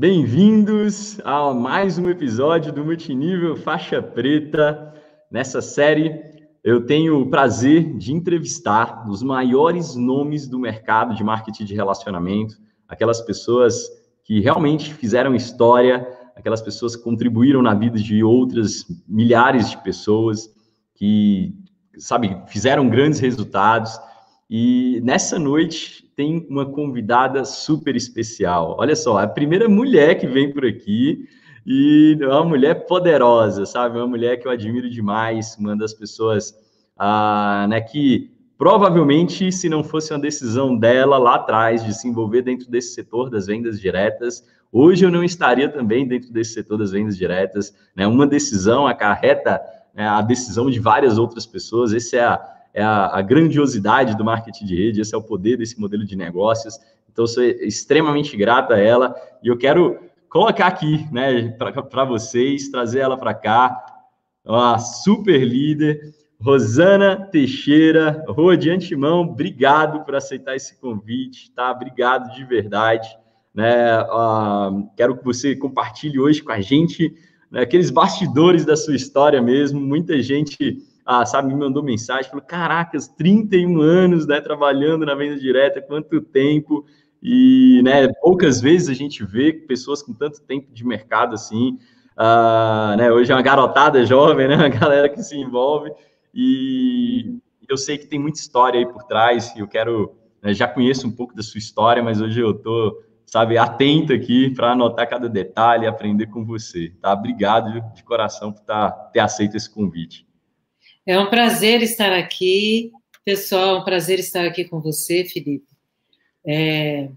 Bem-vindos a mais um episódio do Multinível Faixa Preta. Nessa série, eu tenho o prazer de entrevistar os maiores nomes do mercado de marketing de relacionamento, aquelas pessoas que realmente fizeram história, aquelas pessoas que contribuíram na vida de outras milhares de pessoas, que, sabe, fizeram grandes resultados. E nessa noite tem uma convidada super especial. Olha só, a primeira mulher que vem por aqui e é uma mulher poderosa, sabe? Uma mulher que eu admiro demais, uma das pessoas ah, né, que provavelmente, se não fosse uma decisão dela lá atrás de se envolver dentro desse setor das vendas diretas, hoje eu não estaria também dentro desse setor das vendas diretas. Né? Uma decisão acarreta né, a decisão de várias outras pessoas. Esse é a é a, a, grandiosidade do marketing de rede, esse é o poder desse modelo de negócios. Então, sou extremamente grato a ela e eu quero colocar aqui, né, para vocês, trazer ela para cá, uma super líder, Rosana Teixeira. Rô, de antemão, obrigado por aceitar esse convite, tá? Obrigado de verdade. Né? Uh, quero que você compartilhe hoje com a gente né, aqueles bastidores da sua história mesmo. Muita gente ah, sabe, me mandou mensagem, falou, caracas, 31 anos, né, trabalhando na venda direta, quanto tempo, e, né, poucas vezes a gente vê pessoas com tanto tempo de mercado assim, ah, né, hoje é uma garotada jovem, né, uma galera que se envolve, e eu sei que tem muita história aí por trás, e eu quero, né, já conheço um pouco da sua história, mas hoje eu tô, sabe, atento aqui para anotar cada detalhe, aprender com você, tá? Obrigado de coração por tá, ter aceito esse convite. É um prazer estar aqui, pessoal, é um prazer estar aqui com você, Felipe. É,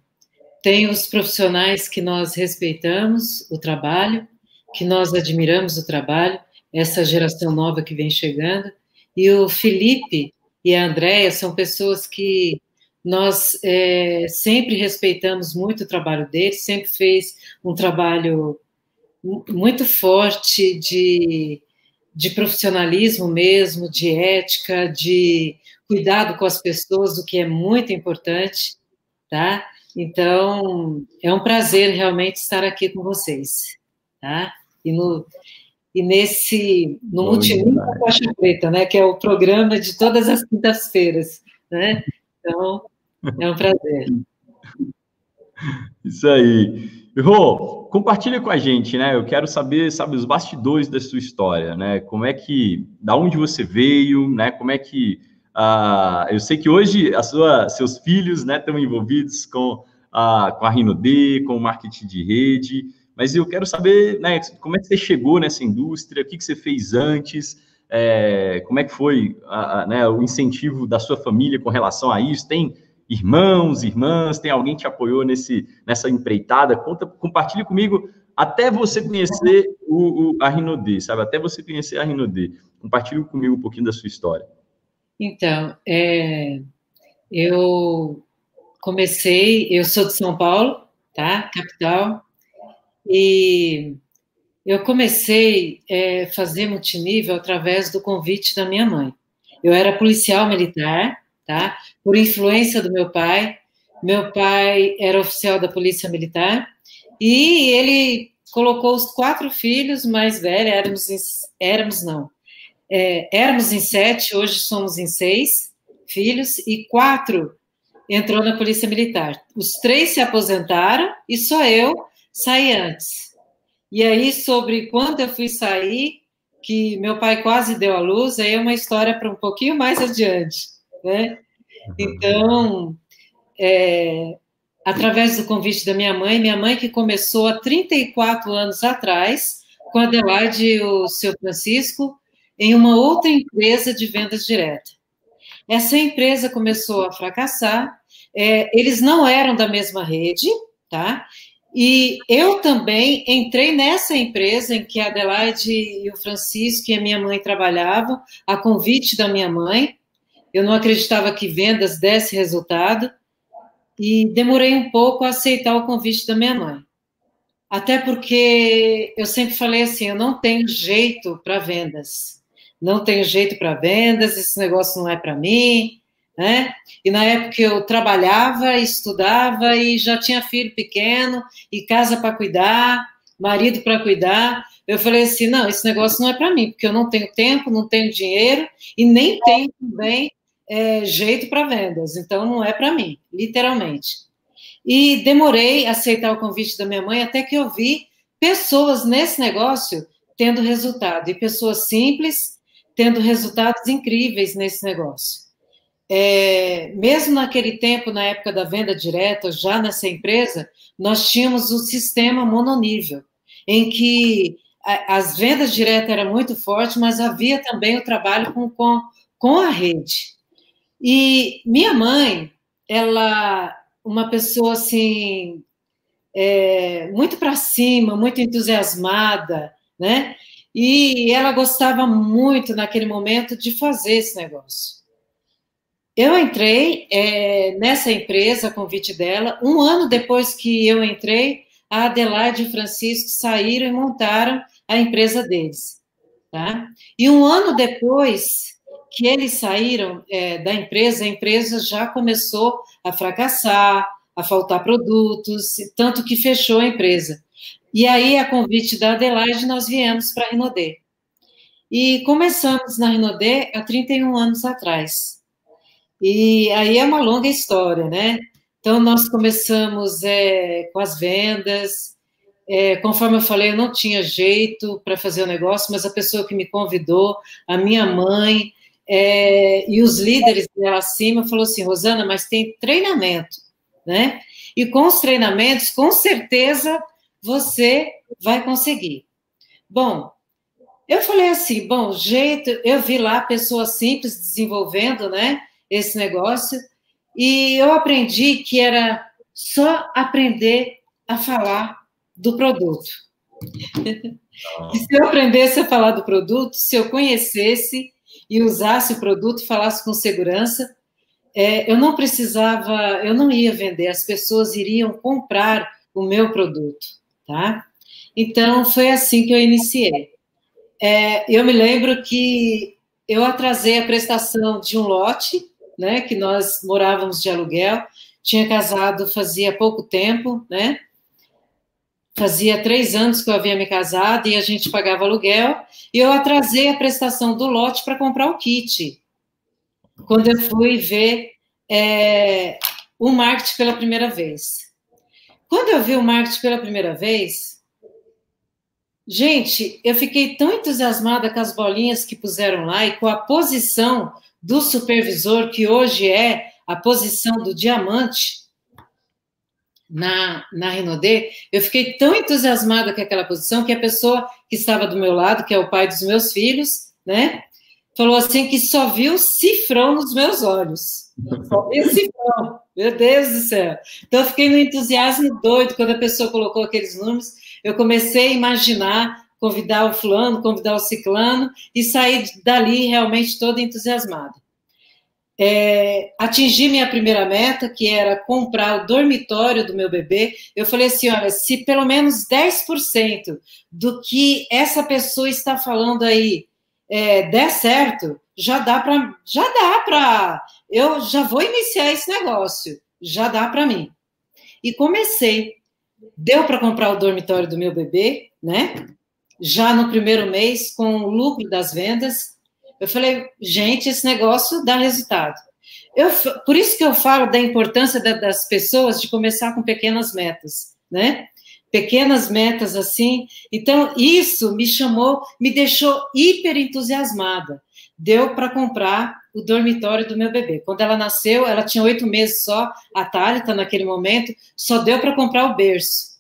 tem os profissionais que nós respeitamos o trabalho, que nós admiramos o trabalho, essa geração nova que vem chegando, e o Felipe e a Andréia são pessoas que nós é, sempre respeitamos muito o trabalho deles, sempre fez um trabalho muito forte de de profissionalismo mesmo, de ética, de cuidado com as pessoas, o que é muito importante, tá? Então, é um prazer realmente estar aqui com vocês, tá? E, no, e nesse, no Multimídia Faixa Preta, né, que é o programa de todas as quintas-feiras, né? Então, é um prazer. Isso aí. Rô, compartilha com a gente, né? Eu quero saber, sabe, os bastidores da sua história, né? Como é que, da onde você veio, né? Como é que, uh, eu sei que hoje a sua, seus filhos, né, estão envolvidos com a, com a Rinode, com o marketing de rede, mas eu quero saber, né, como é que você chegou nessa indústria, o que, que você fez antes, é, como é que foi a, a, né, o incentivo da sua família com relação a isso? Tem irmãos, irmãs, tem alguém que te apoiou nesse, nessa empreitada? Conta, compartilhe comigo até você conhecer o, o, a Rinode, sabe? Até você conhecer a Rinode. Compartilhe comigo um pouquinho da sua história. Então, é, eu comecei, eu sou de São Paulo, tá? Capital. E eu comecei a é, fazer multinível através do convite da minha mãe. Eu era policial militar, tá? Por influência do meu pai. Meu pai era oficial da Polícia Militar e ele colocou os quatro filhos mais velhos, éramos, em, éramos não, é, éramos em sete, hoje somos em seis filhos, e quatro entrou na Polícia Militar. Os três se aposentaram e só eu saí antes. E aí, sobre quando eu fui sair, que meu pai quase deu à luz, aí é uma história para um pouquinho mais adiante né? Então, é, através do convite da minha mãe, minha mãe que começou há 34 anos atrás, com a Adelaide e o seu Francisco, em uma outra empresa de vendas direta. Essa empresa começou a fracassar, é, eles não eram da mesma rede, tá? E eu também entrei nessa empresa em que a Adelaide e o Francisco e a minha mãe trabalhavam, a convite da minha mãe, eu não acreditava que vendas desse resultado e demorei um pouco a aceitar o convite da minha mãe. Até porque eu sempre falei assim: eu não tenho jeito para vendas. Não tenho jeito para vendas, esse negócio não é para mim, né? E na época eu trabalhava, estudava e já tinha filho pequeno e casa para cuidar, marido para cuidar. Eu falei assim, não, esse negócio não é para mim, porque eu não tenho tempo, não tenho dinheiro e nem tenho também é, jeito para vendas. Então não é para mim, literalmente. E demorei a aceitar o convite da minha mãe até que eu vi pessoas nesse negócio tendo resultado e pessoas simples tendo resultados incríveis nesse negócio. É, mesmo naquele tempo, na época da venda direta, já nessa empresa, nós tínhamos um sistema mononível, em que as vendas diretas eram muito fortes, mas havia também o trabalho com, com, com a rede. E minha mãe, ela, uma pessoa assim, é, muito para cima, muito entusiasmada, né? E ela gostava muito, naquele momento, de fazer esse negócio. Eu entrei é, nessa empresa, convite dela, um ano depois que eu entrei, a Adelaide e o Francisco saíram e montaram a empresa deles. Tá? E um ano depois que eles saíram é, da empresa, a empresa já começou a fracassar, a faltar produtos, tanto que fechou a empresa. E aí, a convite da Adelaide, nós viemos para a Rinodê. E começamos na Rinodê há 31 anos atrás. E aí é uma longa história, né? Então, nós começamos é, com as vendas. É, conforme eu falei, eu não tinha jeito para fazer o negócio, mas a pessoa que me convidou, a minha mãe é, e os líderes lá acima, falou assim: Rosana, mas tem treinamento, né? E com os treinamentos, com certeza você vai conseguir. Bom, eu falei assim, bom, jeito, eu vi lá pessoas simples desenvolvendo, né, esse negócio, e eu aprendi que era só aprender a falar do produto. e se eu aprendesse a falar do produto, se eu conhecesse e usasse o produto, falasse com segurança, é, eu não precisava, eu não ia vender, as pessoas iriam comprar o meu produto tá? Então, foi assim que eu iniciei. É, eu me lembro que eu atrasei a prestação de um lote, né, que nós morávamos de aluguel, tinha casado fazia pouco tempo, né, fazia três anos que eu havia me casado e a gente pagava aluguel, e eu atrasei a prestação do lote para comprar o kit, quando eu fui ver é, o marketing pela primeira vez. Quando eu vi o marketing pela primeira vez, gente, eu fiquei tão entusiasmada com as bolinhas que puseram lá e com a posição do supervisor, que hoje é a posição do diamante na, na Renaudet, eu fiquei tão entusiasmada com aquela posição que a pessoa que estava do meu lado, que é o pai dos meus filhos, né, falou assim que só viu cifrão nos meus olhos. Só viu cifrão. Meu Deus do céu. Então, eu fiquei no entusiasmo doido quando a pessoa colocou aqueles números. Eu comecei a imaginar, convidar o fulano, convidar o ciclano, e sair dali realmente toda entusiasmada. É, atingi minha primeira meta, que era comprar o dormitório do meu bebê. Eu falei assim: olha, se pelo menos 10% do que essa pessoa está falando aí é, der certo, já dá para já dá para eu já vou iniciar esse negócio, já dá para mim. E comecei. Deu para comprar o dormitório do meu bebê, né? Já no primeiro mês, com o lucro das vendas, eu falei, gente, esse negócio dá resultado. Eu, por isso que eu falo da importância das pessoas de começar com pequenas metas, né? pequenas metas assim. Então, isso me chamou, me deixou hiper entusiasmada. Deu para comprar o dormitório do meu bebê. Quando ela nasceu, ela tinha oito meses só, a Thalita, naquele momento, só deu para comprar o berço.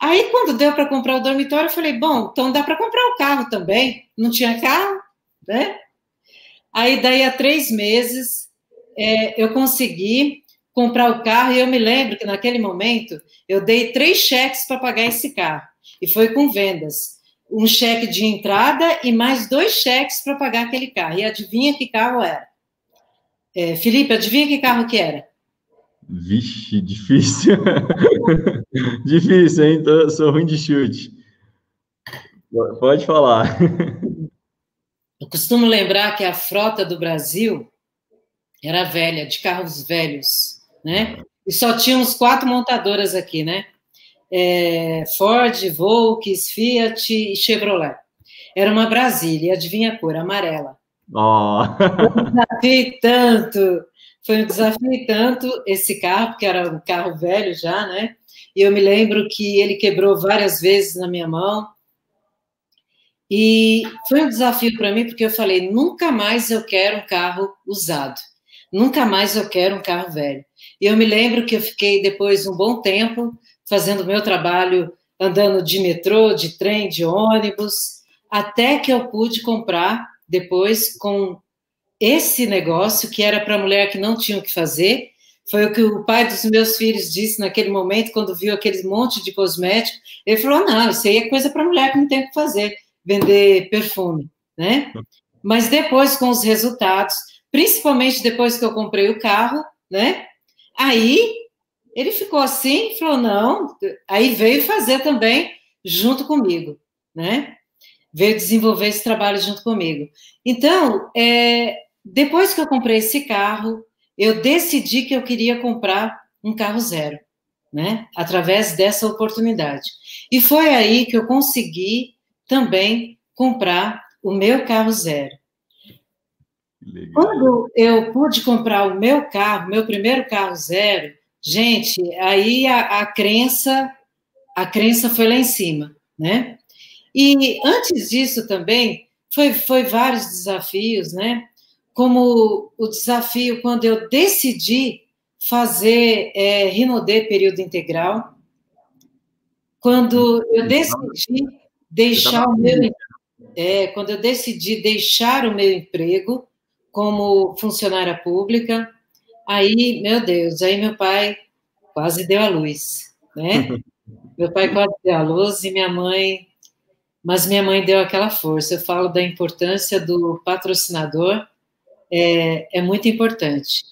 Aí, quando deu para comprar o dormitório, eu falei, bom, então dá para comprar o carro também. Não tinha carro, né? Aí, daí, a três meses, é, eu consegui comprar o carro, e eu me lembro que naquele momento eu dei três cheques para pagar esse carro, e foi com vendas. Um cheque de entrada e mais dois cheques para pagar aquele carro. E adivinha que carro era? É, Felipe, adivinha que carro que era? Vixe, difícil. difícil, hein? Tô, sou ruim de chute. Pode falar. Eu costumo lembrar que a frota do Brasil era velha, de carros velhos, né? E só tínhamos quatro montadoras aqui, né? É, Ford, Volks, Fiat e Chevrolet. Era uma Brasília, adivinha a cor? Amarela. Oh. Foi um desafio tanto, foi um desafio tanto esse carro, porque era um carro velho já, né? E eu me lembro que ele quebrou várias vezes na minha mão. E foi um desafio para mim, porque eu falei: nunca mais eu quero um carro usado, nunca mais eu quero um carro velho. E eu me lembro que eu fiquei depois um bom tempo fazendo meu trabalho, andando de metrô, de trem, de ônibus, até que eu pude comprar depois com esse negócio que era para mulher que não tinha o que fazer. Foi o que o pai dos meus filhos disse naquele momento, quando viu aquele monte de cosméticos. Ele falou: não, isso aí é coisa para mulher que não tem o que fazer, vender perfume, né? Mas depois, com os resultados, principalmente depois que eu comprei o carro, né? Aí ele ficou assim, falou: não, aí veio fazer também junto comigo, né? Veio desenvolver esse trabalho junto comigo. Então, é, depois que eu comprei esse carro, eu decidi que eu queria comprar um carro zero, né? Através dessa oportunidade. E foi aí que eu consegui também comprar o meu carro zero. Legal. Quando eu pude comprar o meu carro, meu primeiro carro zero, gente, aí a, a crença, a crença foi lá em cima, né? E antes disso também foi, foi vários desafios, né? Como o desafio quando eu decidi fazer é, Rinodê período integral, quando eu decidi deixar o meu é, quando eu decidi deixar o meu emprego como funcionária pública, aí, meu Deus, aí meu pai quase deu a luz, né? meu pai quase deu a luz e minha mãe, mas minha mãe deu aquela força. Eu falo da importância do patrocinador, é, é muito importante,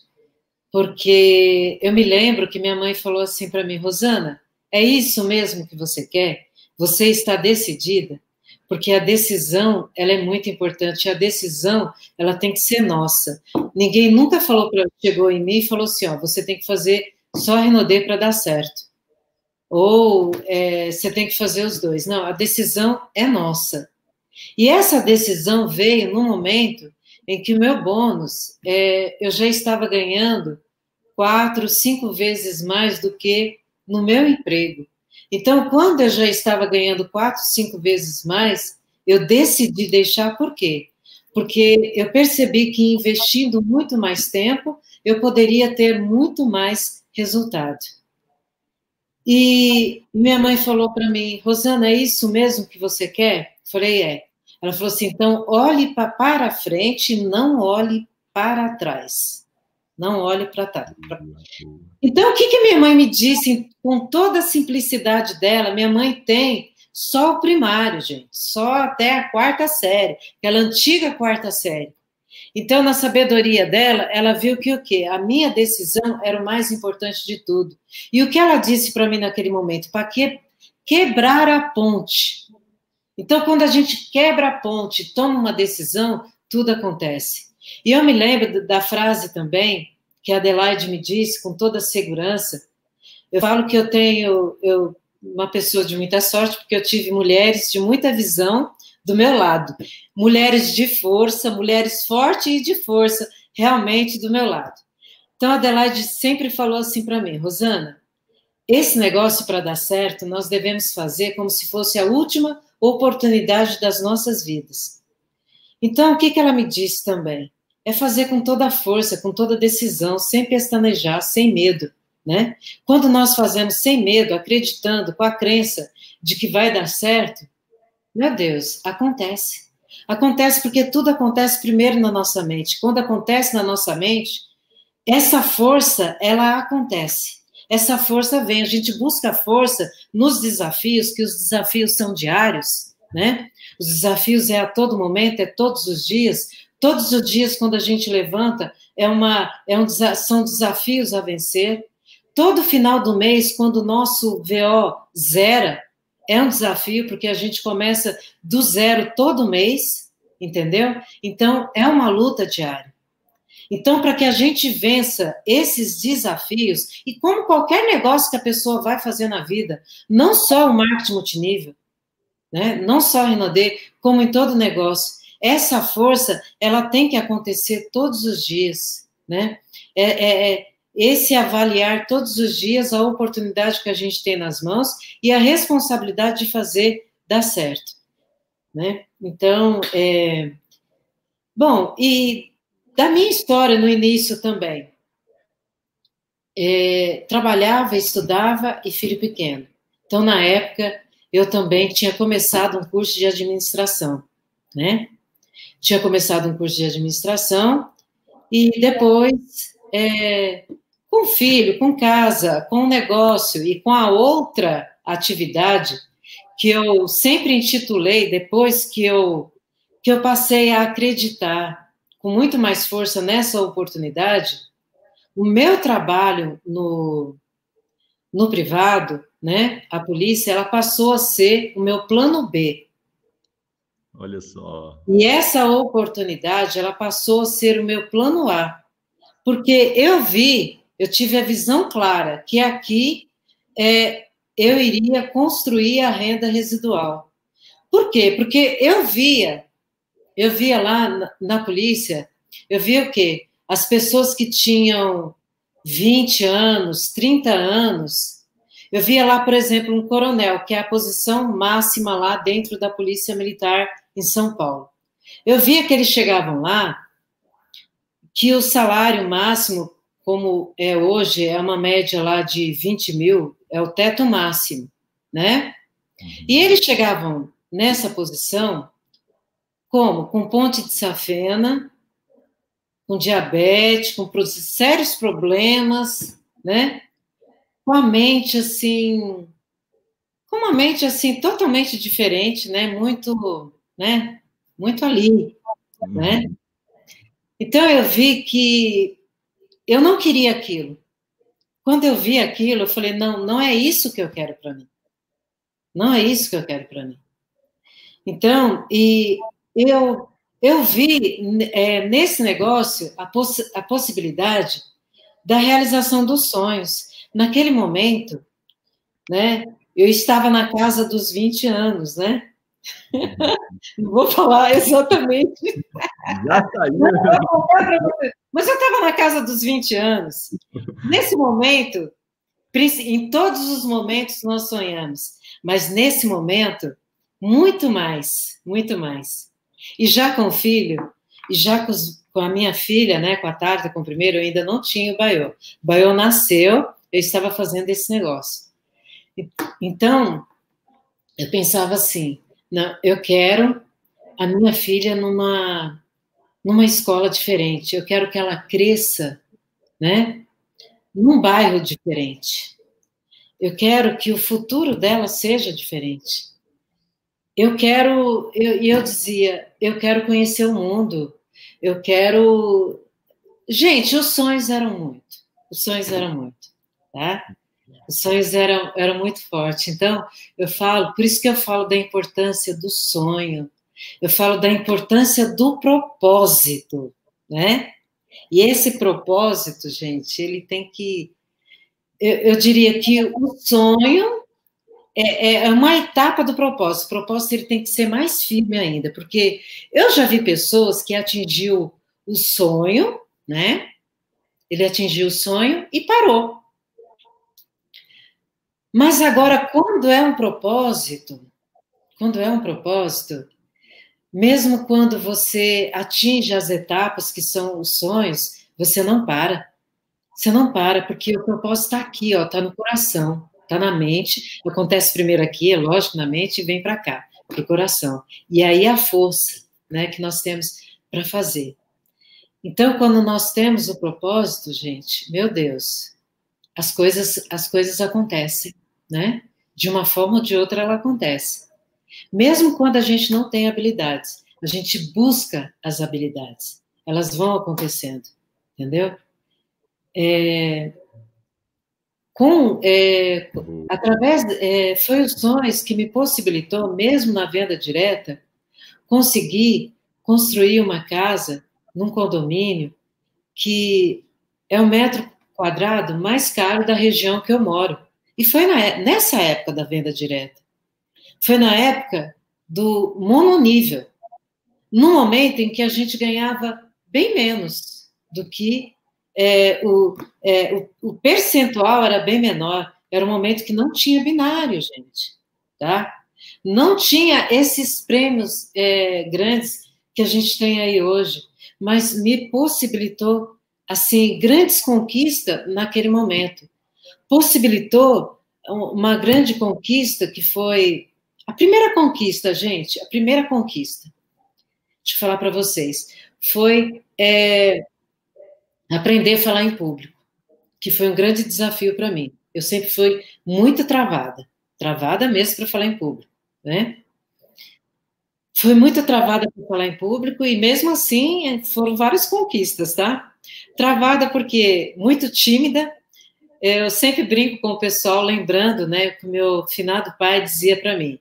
porque eu me lembro que minha mãe falou assim para mim, Rosana, é isso mesmo que você quer? Você está decidida? porque a decisão ela é muito importante. A decisão ela tem que ser nossa. Ninguém nunca falou para chegou em mim e falou assim, ó, você tem que fazer só Renaudet para dar certo, ou é, você tem que fazer os dois. Não, a decisão é nossa. E essa decisão veio no momento em que o meu bônus é, eu já estava ganhando quatro, cinco vezes mais do que no meu emprego. Então, quando eu já estava ganhando quatro, cinco vezes mais, eu decidi deixar por quê? Porque eu percebi que investindo muito mais tempo, eu poderia ter muito mais resultado. E minha mãe falou para mim, Rosana, é isso mesmo que você quer? Falei, é. Ela falou assim, então olhe para frente, não olhe para trás. Não olhe para trás. Então, o que, que minha mãe me disse com toda a simplicidade dela? Minha mãe tem só o primário, gente, só até a quarta série, aquela antiga quarta série. Então, na sabedoria dela, ela viu que o quê? A minha decisão era o mais importante de tudo. E o que ela disse para mim naquele momento? Para que quebrar a ponte. Então, quando a gente quebra a ponte, toma uma decisão, tudo acontece. E eu me lembro da frase também que a Adelaide me disse com toda segurança. Eu falo que eu tenho eu, uma pessoa de muita sorte, porque eu tive mulheres de muita visão do meu lado. Mulheres de força, mulheres fortes e de força, realmente do meu lado. Então, a Adelaide sempre falou assim para mim, Rosana, esse negócio para dar certo, nós devemos fazer como se fosse a última oportunidade das nossas vidas. Então, o que, que ela me disse também? É fazer com toda a força, com toda a decisão, sem pestanejar, sem medo, né? Quando nós fazemos sem medo, acreditando, com a crença de que vai dar certo, meu Deus, acontece. Acontece porque tudo acontece primeiro na nossa mente. Quando acontece na nossa mente, essa força, ela acontece. Essa força vem, a gente busca força nos desafios, que os desafios são diários, né? Os desafios é a todo momento, é todos os dias. Todos os dias, quando a gente levanta, é uma, é um, são desafios a vencer. Todo final do mês, quando o nosso VO zera, é um desafio, porque a gente começa do zero todo mês, entendeu? Então, é uma luta diária. Então, para que a gente vença esses desafios, e como qualquer negócio que a pessoa vai fazer na vida, não só o marketing multinível, né? não só o Renaudet, como em todo negócio, essa força, ela tem que acontecer todos os dias, né? É, é, é esse avaliar todos os dias a oportunidade que a gente tem nas mãos e a responsabilidade de fazer dar certo, né? Então, é... bom, e da minha história no início também, é, trabalhava, estudava e filho pequeno. Então, na época, eu também tinha começado um curso de administração, né? Tinha começado um curso de administração e depois, é, com filho, com casa, com negócio e com a outra atividade que eu sempre intitulei depois que eu que eu passei a acreditar com muito mais força nessa oportunidade, o meu trabalho no, no privado, né, a polícia, ela passou a ser o meu plano B. Olha só. E essa oportunidade, ela passou a ser o meu plano A. Porque eu vi, eu tive a visão clara que aqui é, eu iria construir a renda residual. Por quê? Porque eu via eu via lá na, na polícia, eu via o quê? As pessoas que tinham 20 anos, 30 anos. Eu via lá, por exemplo, um coronel, que é a posição máxima lá dentro da Polícia Militar em São Paulo. Eu via que eles chegavam lá, que o salário máximo, como é hoje, é uma média lá de 20 mil, é o teto máximo, né? Uhum. E eles chegavam nessa posição como? Com ponte de safena, com diabetes, com sérios problemas, né? Com a mente assim, com uma mente assim totalmente diferente, né? Muito, né? Muito ali, né? Uhum. Então eu vi que eu não queria aquilo. Quando eu vi aquilo, eu falei: não, não é isso que eu quero para mim. Não é isso que eu quero para mim. Então, e eu, eu vi é, nesse negócio a, poss a possibilidade da realização dos sonhos. Naquele momento, né, eu estava na casa dos 20 anos, né? Não vou falar exatamente. Já saiu. Mas eu estava na casa dos 20 anos. Nesse momento, em todos os momentos nós sonhamos, mas nesse momento, muito mais, muito mais. E já com o filho, e já com, os, com a minha filha, né, com a Tarta, com o primeiro, eu ainda não tinha o Baiô. O Baiô nasceu, eu estava fazendo esse negócio. Então, eu pensava assim, não, eu quero a minha filha numa numa escola diferente. Eu quero que ela cresça, né, num bairro diferente. Eu quero que o futuro dela seja diferente. Eu quero, e eu, eu dizia, eu quero conhecer o mundo, eu quero. Gente, os sonhos eram muito, os sonhos eram muito, tá? Os sonhos eram, eram muito fortes. Então, eu falo, por isso que eu falo da importância do sonho, eu falo da importância do propósito, né? E esse propósito, gente, ele tem que. Eu, eu diria que o sonho é, é, é, uma etapa do propósito. O propósito ele tem que ser mais firme ainda, porque eu já vi pessoas que atingiu o sonho, né? Ele atingiu o sonho e parou. Mas agora, quando é um propósito, quando é um propósito, mesmo quando você atinge as etapas que são os sonhos, você não para. Você não para, porque o propósito está aqui, ó, está no coração. Está na mente, acontece primeiro aqui, é lógico, na mente, e vem para cá, para o coração. E aí a força né, que nós temos para fazer. Então, quando nós temos o propósito, gente, meu Deus, as coisas, as coisas acontecem, né? De uma forma ou de outra ela acontece. Mesmo quando a gente não tem habilidades, a gente busca as habilidades, elas vão acontecendo, entendeu? É, com é, através é, foi os sonhos que me possibilitou, mesmo na venda direta, conseguir construir uma casa num condomínio que é o metro quadrado mais caro da região que eu moro. E foi na, nessa época da venda direta. Foi na época do mononível, no momento em que a gente ganhava bem menos do que é, o, é, o, o, percentual era bem menor. Era um momento que não tinha binário, gente, tá? Não tinha esses prêmios é, grandes que a gente tem aí hoje, mas me possibilitou assim grandes conquistas naquele momento. Possibilitou uma grande conquista que foi a primeira conquista, gente, a primeira conquista. Deixa eu falar para vocês, foi é, aprender a falar em público, que foi um grande desafio para mim. Eu sempre fui muito travada, travada mesmo para falar em público, né? Foi muito travada para falar em público e mesmo assim foram várias conquistas, tá? Travada porque muito tímida. Eu sempre brinco com o pessoal, lembrando, né, que meu finado pai dizia para mim: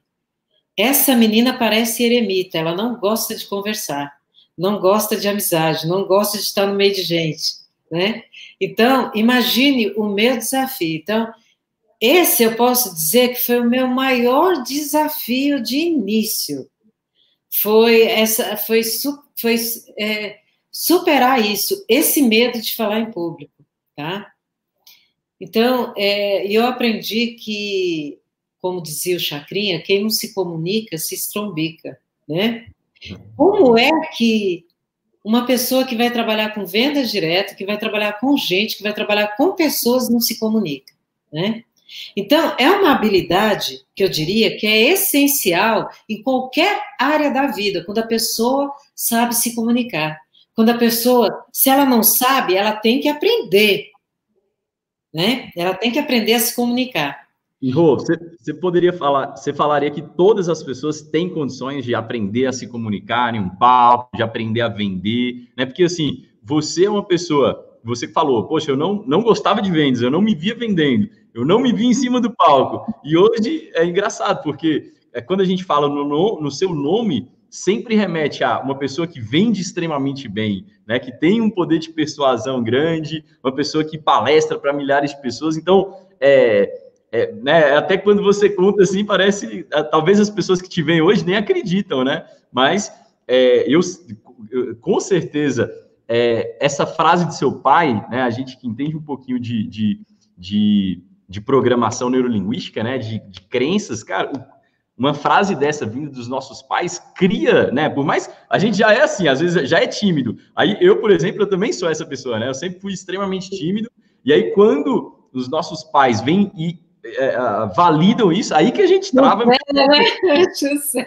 essa menina parece eremita, ela não gosta de conversar, não gosta de amizade, não gosta de estar no meio de gente, né? Então, imagine o meu desafio. Então, esse eu posso dizer que foi o meu maior desafio de início. Foi essa, foi, foi é, superar isso, esse medo de falar em público, tá? Então, é, eu aprendi que, como dizia o Chacrinha, quem não se comunica se estrombica, né? Como é que uma pessoa que vai trabalhar com vendas direto, que vai trabalhar com gente, que vai trabalhar com pessoas, não se comunica, né? Então, é uma habilidade que eu diria que é essencial em qualquer área da vida, quando a pessoa sabe se comunicar. Quando a pessoa, se ela não sabe, ela tem que aprender. Né? Ela tem que aprender a se comunicar. E Rô, você, você poderia falar, você falaria que todas as pessoas têm condições de aprender a se comunicar em um palco, de aprender a vender, né? Porque assim, você é uma pessoa, você falou, poxa, eu não, não gostava de vendas, eu não me via vendendo, eu não me via em cima do palco. E hoje é engraçado, porque é, quando a gente fala no, no, no seu nome, sempre remete a uma pessoa que vende extremamente bem, né, que tem um poder de persuasão grande, uma pessoa que palestra para milhares de pessoas. Então, é, é, né, até quando você conta assim, parece, talvez as pessoas que te veem hoje nem acreditam, né? Mas é, eu, eu, com certeza, é, essa frase de seu pai, né, a gente que entende um pouquinho de, de, de, de programação neurolinguística, né, de, de crenças, cara, uma frase dessa vinda dos nossos pais cria, né? Por mais a gente já é assim, às vezes já é tímido. Aí eu, por exemplo, eu também sou essa pessoa, né? Eu sempre fui extremamente tímido. E aí quando os nossos pais vêm e é, validam isso, aí que a gente trava. É, né?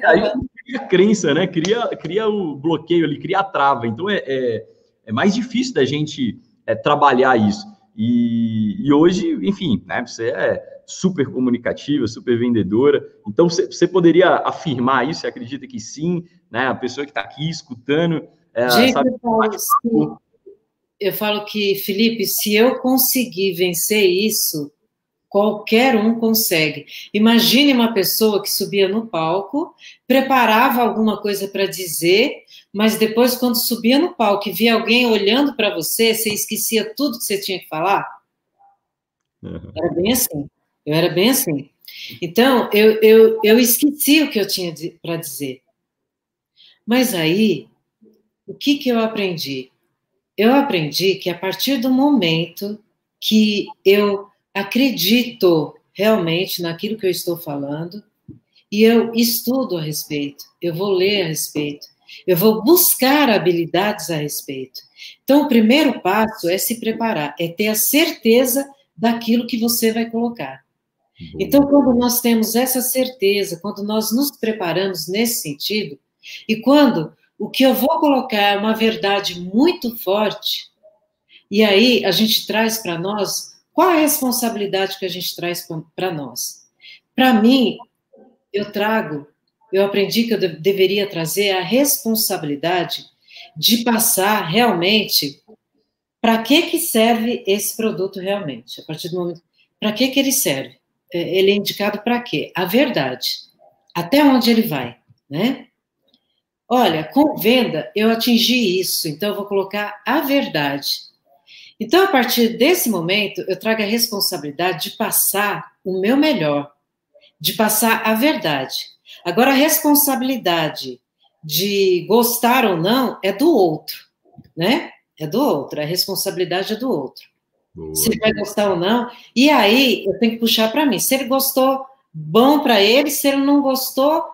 aí cria crença, né? Cria, cria o bloqueio ali, cria a trava. Então é, é, é mais difícil da gente é, trabalhar isso. E, e hoje, enfim, né? Você é super comunicativa, super vendedora. Então, você poderia afirmar isso? Você acredita que sim? Né? A pessoa que está aqui escutando. É, Gente, sabe, eu, falo, eu falo que, Felipe, se eu conseguir vencer isso, qualquer um consegue. Imagine uma pessoa que subia no palco, preparava alguma coisa para dizer, mas depois, quando subia no palco e via alguém olhando para você, você esquecia tudo que você tinha que falar. Uhum. Era bem assim. Eu era bem assim. Então, eu, eu, eu esqueci o que eu tinha para dizer. Mas aí, o que, que eu aprendi? Eu aprendi que a partir do momento que eu acredito realmente naquilo que eu estou falando, e eu estudo a respeito, eu vou ler a respeito, eu vou buscar habilidades a respeito. Então, o primeiro passo é se preparar, é ter a certeza daquilo que você vai colocar. Então, quando nós temos essa certeza, quando nós nos preparamos nesse sentido, e quando o que eu vou colocar é uma verdade muito forte, e aí a gente traz para nós, qual a responsabilidade que a gente traz para nós? Para mim, eu trago, eu aprendi que eu de, deveria trazer a responsabilidade de passar realmente para que que serve esse produto realmente, a partir do momento, para que que ele serve? É, ele é indicado para quê? A verdade. Até onde ele vai, né? Olha, com venda eu atingi isso, então eu vou colocar a verdade. Então, a partir desse momento, eu trago a responsabilidade de passar o meu melhor, de passar a verdade. Agora, a responsabilidade de gostar ou não é do outro, né? É do outro, a responsabilidade é do outro. Boa. Se ele vai gostar ou não. E aí, eu tenho que puxar para mim. Se ele gostou, bom para ele. Se ele não gostou,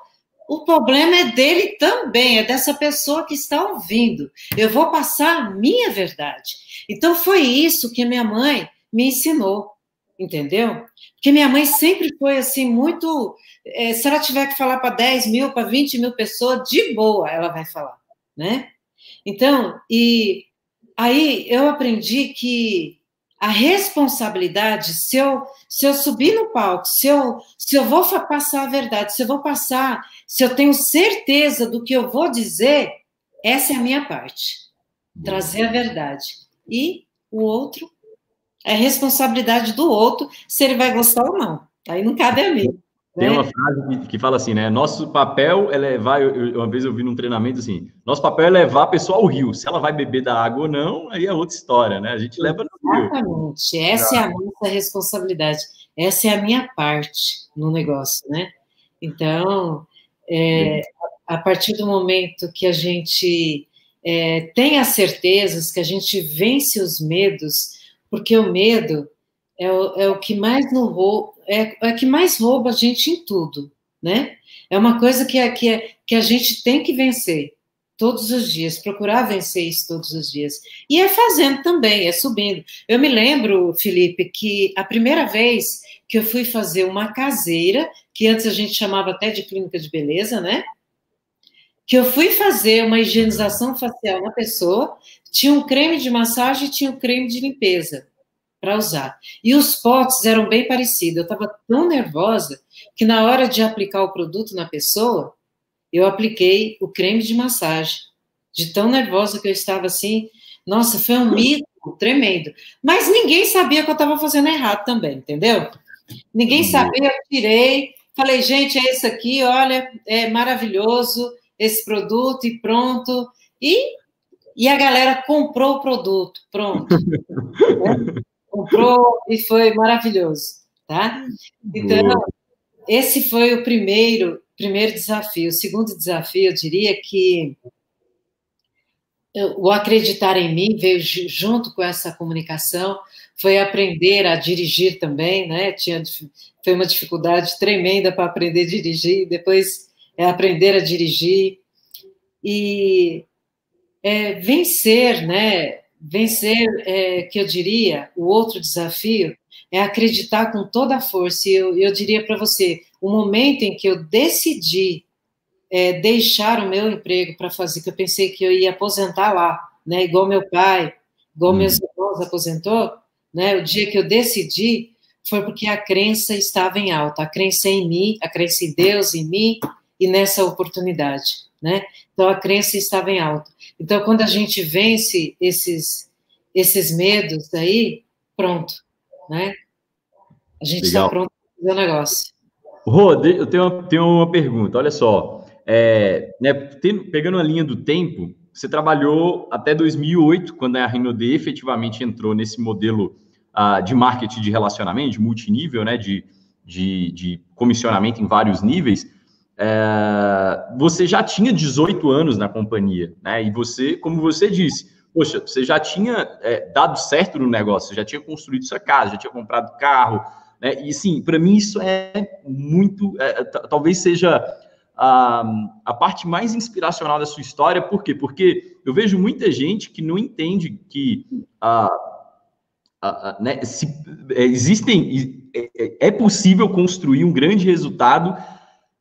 o problema é dele também, é dessa pessoa que está ouvindo. Eu vou passar a minha verdade. Então, foi isso que minha mãe me ensinou, entendeu? Porque minha mãe sempre foi assim, muito. É, se ela tiver que falar para 10 mil, para 20 mil pessoas, de boa ela vai falar, né? Então, e aí eu aprendi que a responsabilidade, se eu, se eu subir no palco, se eu, se eu vou passar a verdade, se eu vou passar, se eu tenho certeza do que eu vou dizer, essa é a minha parte. Trazer a verdade. E o outro, é responsabilidade do outro se ele vai gostar ou não. Aí não cabe a mim. Tem uma frase que, que, fala assim, né? Nosso papel é levar. Eu, uma vez eu vi num treinamento assim: nosso papel é levar a pessoa ao rio. Se ela vai beber da água ou não, aí é outra história, né? A gente leva no rio. Exatamente. Essa é a nossa responsabilidade. Essa é a minha parte no negócio, né? Então, é, a partir do momento que a gente é, as certezas, que a gente vence os medos, porque o medo é o, é o que mais no rouba, é, é que mais rouba a gente em tudo, né? É uma coisa que, é, que, é, que a gente tem que vencer todos os dias, procurar vencer isso todos os dias. E é fazendo também, é subindo. Eu me lembro, Felipe, que a primeira vez que eu fui fazer uma caseira, que antes a gente chamava até de clínica de beleza, né? Que eu fui fazer uma higienização facial na pessoa, tinha um creme de massagem e tinha um creme de limpeza para usar. E os potes eram bem parecidos. Eu estava tão nervosa que na hora de aplicar o produto na pessoa, eu apliquei o creme de massagem. De tão nervosa que eu estava assim, nossa, foi um mito tremendo. Mas ninguém sabia que eu estava fazendo errado também, entendeu? Ninguém uhum. sabia, eu tirei, falei, gente, é esse aqui, olha, é maravilhoso esse produto e pronto. E, e a galera comprou o produto, pronto. comprou e foi maravilhoso, tá? Então, Boa. esse foi o primeiro, primeiro desafio. O segundo desafio, eu diria que o acreditar em mim veio junto com essa comunicação, foi aprender a dirigir também, né? Tinha, foi uma dificuldade tremenda para aprender a dirigir, depois é aprender a dirigir e é, vencer, né? vencer, é, que eu diria, o outro desafio é acreditar com toda a força. E eu, eu diria para você, o momento em que eu decidi é, deixar o meu emprego para fazer, que eu pensei que eu ia aposentar lá, né, igual meu pai, igual meus irmãos aposentou, né, o dia que eu decidi foi porque a crença estava em alta, a crença em mim, a crença em Deus, em mim e nessa oportunidade, né? Então a crença estava em alta. Então, quando a gente vence esses, esses medos aí, pronto, né? A gente está pronto para fazer o negócio. Rô, eu tenho uma, tenho uma pergunta, olha só. É, né, pegando a linha do tempo, você trabalhou até 2008, quando a Renaudet efetivamente entrou nesse modelo uh, de marketing de relacionamento, de multinível, né, de, de, de comissionamento em vários níveis é, você já tinha 18 anos na companhia, né? E você, como você disse, poxa, você já tinha é, dado certo no negócio, você já tinha construído sua casa, já tinha comprado carro, né? E sim, para mim isso é muito, é, talvez seja a, a parte mais inspiracional da sua história, por quê? Porque eu vejo muita gente que não entende que a, a, né, se, é, existem, é, é possível construir um grande resultado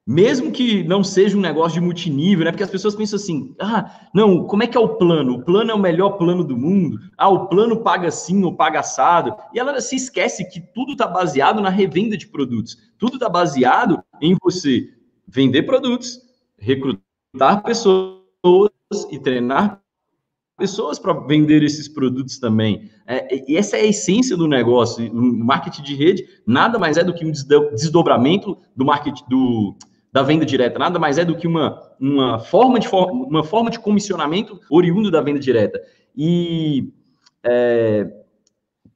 mesmo que não seja um negócio de multinível, né? Porque as pessoas pensam assim: ah, não, como é que é o plano? O plano é o melhor plano do mundo. Ah, o plano paga assim ou paga assado. E ela se esquece que tudo está baseado na revenda de produtos. Tudo está baseado em você vender produtos, recrutar pessoas e treinar pessoas para vender esses produtos também. É, e essa é a essência do negócio. O marketing de rede nada mais é do que um desdobramento do marketing do da venda direta, nada mais é do que uma, uma, forma, de, uma forma de comissionamento oriundo da venda direta. E é,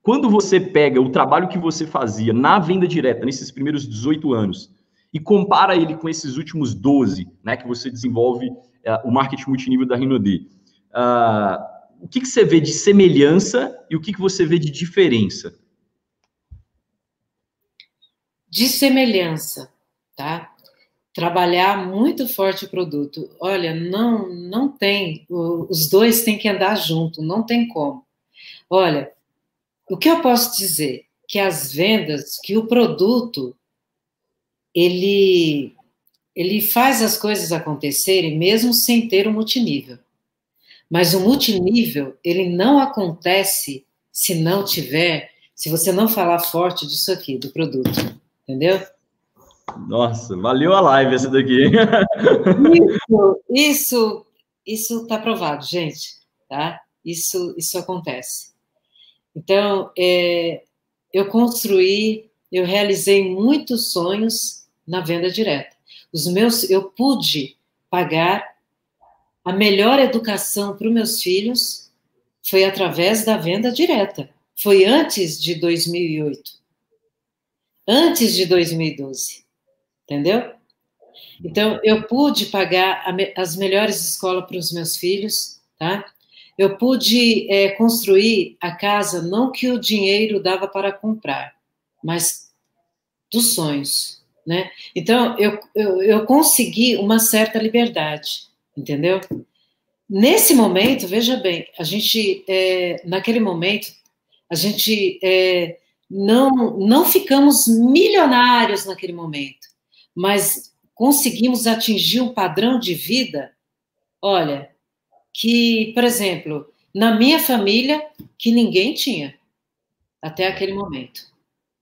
Quando você pega o trabalho que você fazia na venda direta nesses primeiros 18 anos e compara ele com esses últimos 12, né, que você desenvolve uh, o marketing multinível da Rinode, uh, o que, que você vê de semelhança e o que, que você vê de diferença? De semelhança, tá? Trabalhar muito forte o produto. Olha, não, não tem, os dois têm que andar junto, não tem como. Olha, o que eu posso dizer? Que as vendas, que o produto, ele, ele faz as coisas acontecerem mesmo sem ter o um multinível. Mas o multinível, ele não acontece se não tiver, se você não falar forte disso aqui, do produto. Entendeu? Nossa, valeu a live essa daqui. Isso, isso, isso tá provado, gente, tá? Isso, isso acontece. Então, é, eu construí, eu realizei muitos sonhos na venda direta. Os meus, eu pude pagar a melhor educação para os meus filhos foi através da venda direta. Foi antes de 2008. Antes de 2012. Entendeu? Então, eu pude pagar as melhores escolas para os meus filhos, tá? Eu pude é, construir a casa, não que o dinheiro dava para comprar, mas dos sonhos, né? Então, eu, eu, eu consegui uma certa liberdade entendeu? Nesse momento, veja bem, a gente, é, naquele momento, a gente é, não, não ficamos milionários naquele momento, mas conseguimos atingir um padrão de vida, olha, que, por exemplo, na minha família, que ninguém tinha até aquele momento,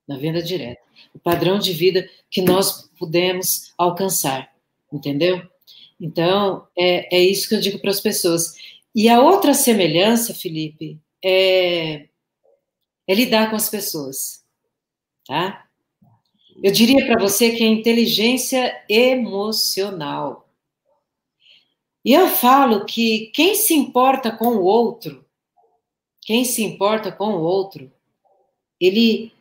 na venda direta. O padrão de vida que nós pudemos alcançar, entendeu? Então, é, é isso que eu digo para as pessoas. E a outra semelhança, Felipe, é, é lidar com as pessoas, tá? Eu diria para você que é inteligência emocional. E eu falo que quem se importa com o outro, quem se importa com o outro, ele,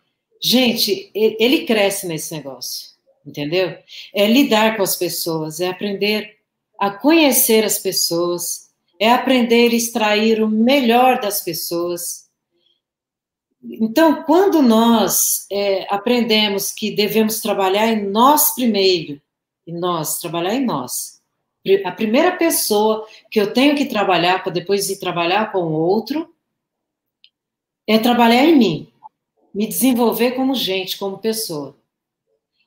gente, ele cresce nesse negócio, entendeu? É lidar com as pessoas, é aprender a conhecer as pessoas, é aprender a extrair o melhor das pessoas. Então, quando nós é, aprendemos que devemos trabalhar em nós primeiro, e nós, trabalhar em nós, a primeira pessoa que eu tenho que trabalhar para depois ir trabalhar com o outro é trabalhar em mim, me desenvolver como gente, como pessoa.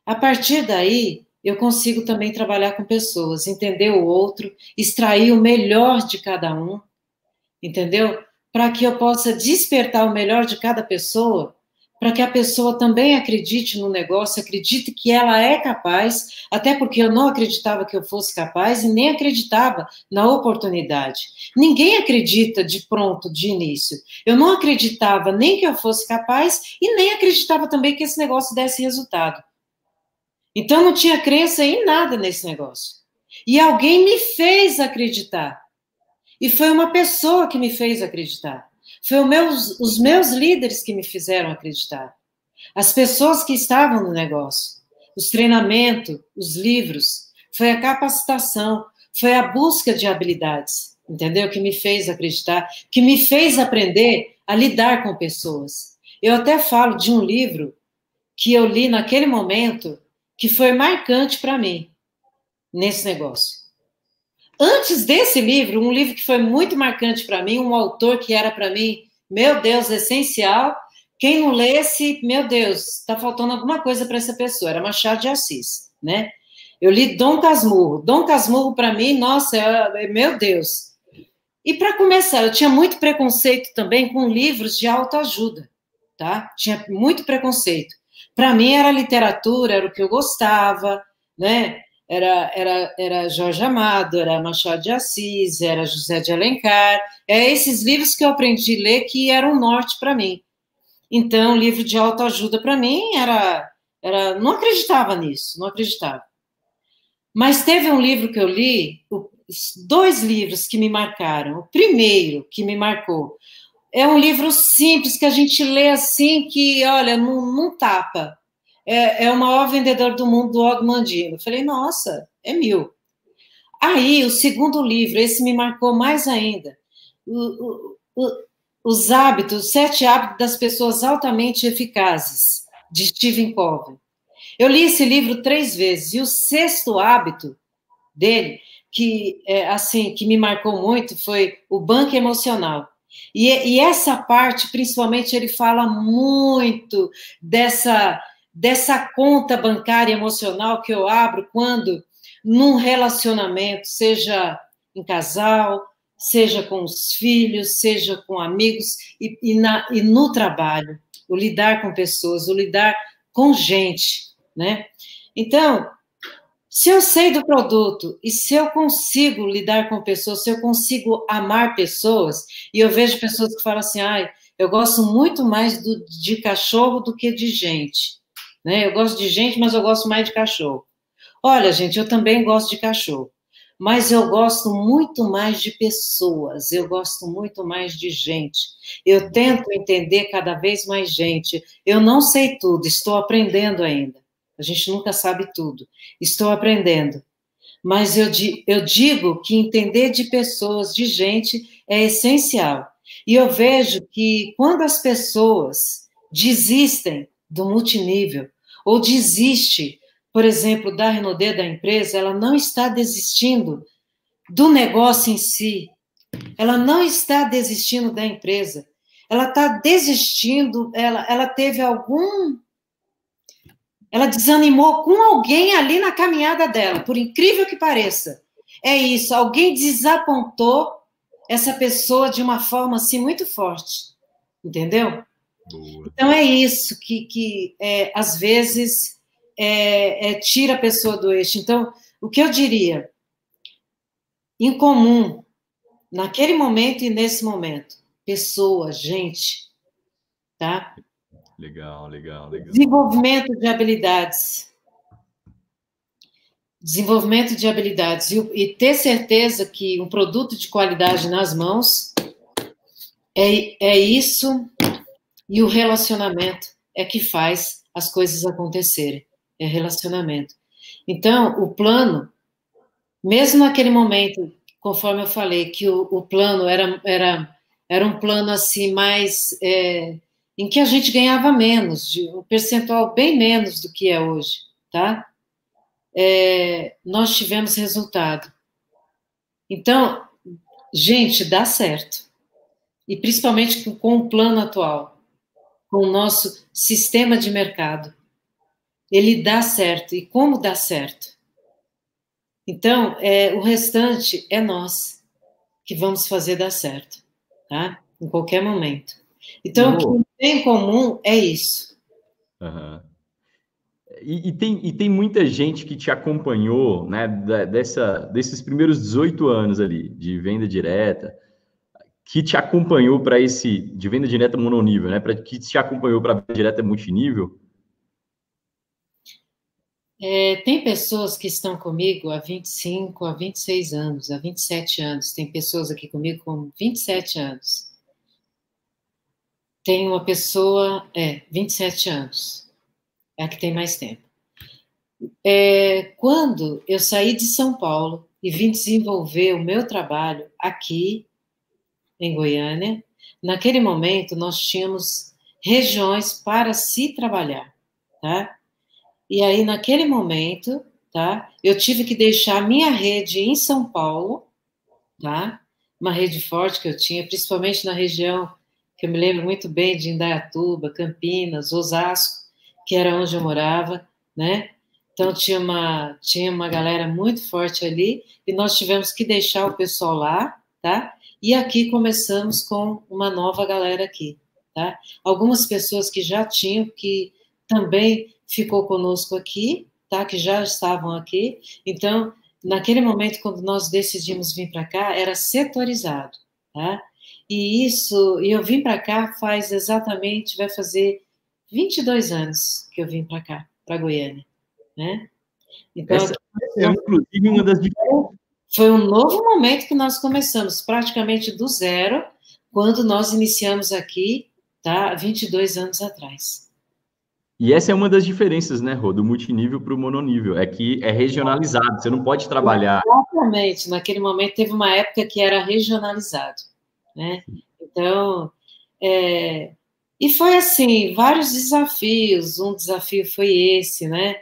A partir daí, eu consigo também trabalhar com pessoas, entender o outro, extrair o melhor de cada um, entendeu? Para que eu possa despertar o melhor de cada pessoa, para que a pessoa também acredite no negócio, acredite que ela é capaz, até porque eu não acreditava que eu fosse capaz e nem acreditava na oportunidade. Ninguém acredita de pronto, de início. Eu não acreditava nem que eu fosse capaz e nem acreditava também que esse negócio desse resultado. Então não tinha crença em nada nesse negócio. E alguém me fez acreditar. E foi uma pessoa que me fez acreditar. Foi meus, os meus líderes que me fizeram acreditar. As pessoas que estavam no negócio. Os treinamentos, os livros, foi a capacitação, foi a busca de habilidades, entendeu? Que me fez acreditar, que me fez aprender a lidar com pessoas. Eu até falo de um livro que eu li naquele momento que foi marcante para mim nesse negócio. Antes desse livro, um livro que foi muito marcante para mim, um autor que era para mim, meu Deus, essencial. Quem não lesse, meu Deus, está faltando alguma coisa para essa pessoa. Era Machado de Assis, né? Eu li Dom Casmurro. Dom Casmurro, para mim, nossa, é, é, meu Deus. E para começar, eu tinha muito preconceito também com livros de autoajuda, tá? Tinha muito preconceito. Para mim era literatura, era o que eu gostava, né? Era, era, era Jorge Amado, era Machado de Assis, era José de Alencar. É esses livros que eu aprendi a ler que eram norte para mim. Então, livro de autoajuda para mim era, era. Não acreditava nisso, não acreditava. Mas teve um livro que eu li, dois livros que me marcaram. O primeiro que me marcou é um livro simples que a gente lê assim que, olha, não, não tapa. É, é o maior vendedor do mundo do Og Mandino. Eu falei, nossa, é mil. Aí, o segundo livro, esse me marcou mais ainda. O, o, o, os hábitos, sete hábitos das pessoas altamente eficazes, de Stephen Covey. Eu li esse livro três vezes e o sexto hábito dele, que é, assim que me marcou muito, foi o banco emocional. E, e essa parte, principalmente, ele fala muito dessa dessa conta bancária emocional que eu abro quando num relacionamento, seja em casal, seja com os filhos, seja com amigos e, e, na, e no trabalho, o lidar com pessoas, o lidar com gente, né? Então, se eu sei do produto e se eu consigo lidar com pessoas, se eu consigo amar pessoas, e eu vejo pessoas que falam assim, ai, eu gosto muito mais do, de cachorro do que de gente, né? Eu gosto de gente, mas eu gosto mais de cachorro. Olha, gente, eu também gosto de cachorro, mas eu gosto muito mais de pessoas, eu gosto muito mais de gente. Eu tento entender cada vez mais gente. Eu não sei tudo, estou aprendendo ainda. A gente nunca sabe tudo. Estou aprendendo. Mas eu, eu digo que entender de pessoas, de gente, é essencial. E eu vejo que quando as pessoas desistem do multinível, ou desiste por exemplo, da Renaudet, da empresa, ela não está desistindo do negócio em si, ela não está desistindo da empresa, ela está desistindo, ela, ela teve algum. Ela desanimou com alguém ali na caminhada dela, por incrível que pareça. É isso, alguém desapontou essa pessoa de uma forma assim muito forte, entendeu? Boa. Então é isso que, que é, às vezes é, é, tira a pessoa do eixo. Então, o que eu diria? Em comum, naquele momento e nesse momento, pessoa, gente, tá? Legal, legal, legal. Desenvolvimento de habilidades. Desenvolvimento de habilidades. E, e ter certeza que um produto de qualidade nas mãos é, é isso e o relacionamento é que faz as coisas acontecerem é relacionamento. Então, o plano, mesmo naquele momento, conforme eu falei, que o, o plano era, era, era um plano assim mais. É, em que a gente ganhava menos, de um percentual bem menos do que é hoje, tá? É, nós tivemos resultado. Então, gente, dá certo. E principalmente com, com o plano atual, com o nosso sistema de mercado ele dá certo. E como dá certo? Então, é, o restante é nós que vamos fazer dar certo, tá? Em qualquer momento. Então, oh. o que tem em comum é isso. Uhum. E, e, tem, e tem muita gente que te acompanhou, né, dessa, desses primeiros 18 anos ali, de venda direta, que te acompanhou para esse, de venda direta mononível, né, pra, que te acompanhou para venda direta multinível, é, tem pessoas que estão comigo há 25, há 26 anos, há 27 anos. Tem pessoas aqui comigo com 27 anos. Tem uma pessoa, é, 27 anos. É a que tem mais tempo. É, quando eu saí de São Paulo e vim desenvolver o meu trabalho aqui em Goiânia, naquele momento nós tínhamos regiões para se trabalhar, tá? E aí, naquele momento, tá? Eu tive que deixar minha rede em São Paulo, tá? Uma rede forte que eu tinha, principalmente na região que eu me lembro muito bem de Indaiatuba, Campinas, Osasco, que era onde eu morava, né? Então tinha uma tinha uma galera muito forte ali e nós tivemos que deixar o pessoal lá, tá? E aqui começamos com uma nova galera aqui, tá? Algumas pessoas que já tinham que também ficou conosco aqui, tá? Que já estavam aqui. Então, naquele momento, quando nós decidimos vir para cá, era setorizado, tá? E isso, e eu vim para cá faz exatamente, vai fazer 22 anos que eu vim para cá, para Goiânia, né? Então, Essa é inclusive uma das foi um novo momento que nós começamos, praticamente do zero, quando nós iniciamos aqui, tá? 22 anos atrás. E essa é uma das diferenças, né, Rô, do multinível para o mononível, é que é regionalizado, você não pode trabalhar. Exatamente, naquele momento teve uma época que era regionalizado, né? Então, é... e foi assim, vários desafios, um desafio foi esse, né?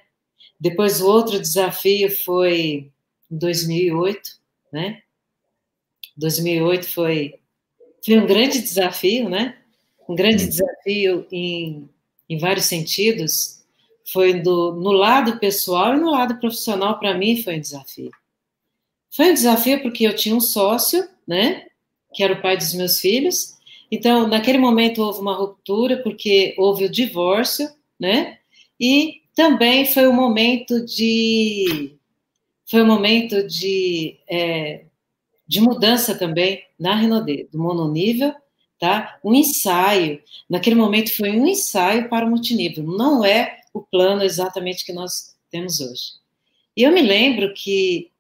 Depois o outro desafio foi em 2008, né? 2008 foi, foi um grande desafio, né? Um grande desafio em em vários sentidos, foi do, no lado pessoal e no lado profissional, para mim, foi um desafio. Foi um desafio porque eu tinha um sócio, né, que era o pai dos meus filhos, então, naquele momento houve uma ruptura, porque houve o divórcio, né, e também foi um momento de, foi um momento de, é, de mudança também na Renaudet, do mononível tá? Um ensaio. Naquele momento foi um ensaio para o multinível, não é o plano exatamente que nós temos hoje. E eu me lembro que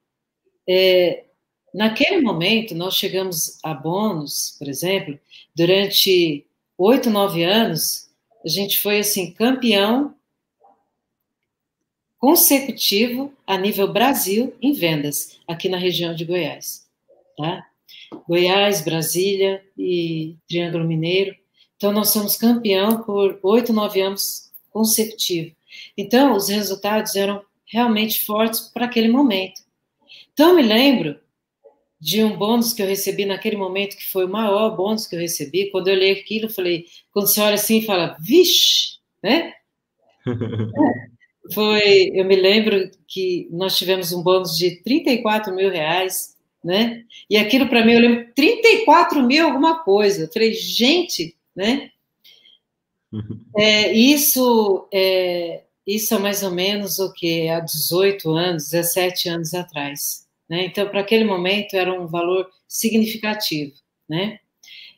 é, naquele momento nós chegamos a bônus, por exemplo, durante oito, nove anos, a gente foi assim campeão consecutivo a nível Brasil em vendas aqui na região de Goiás, tá? Goiás, Brasília e Triângulo Mineiro. Então, nós somos campeão por oito, nove anos consecutivos. Então, os resultados eram realmente fortes para aquele momento. Então, eu me lembro de um bônus que eu recebi naquele momento, que foi o maior bônus que eu recebi. Quando eu li aquilo, eu falei, quando você olha assim e fala, vixe, né? foi, eu me lembro que nós tivemos um bônus de 34 mil reais né? E aquilo para mim, eu lembro, 34 mil alguma coisa. Eu falei, gente, né? É, isso, é, isso é mais ou menos o que? Há 18 anos, 17 anos atrás. Né? Então, para aquele momento, era um valor significativo, né?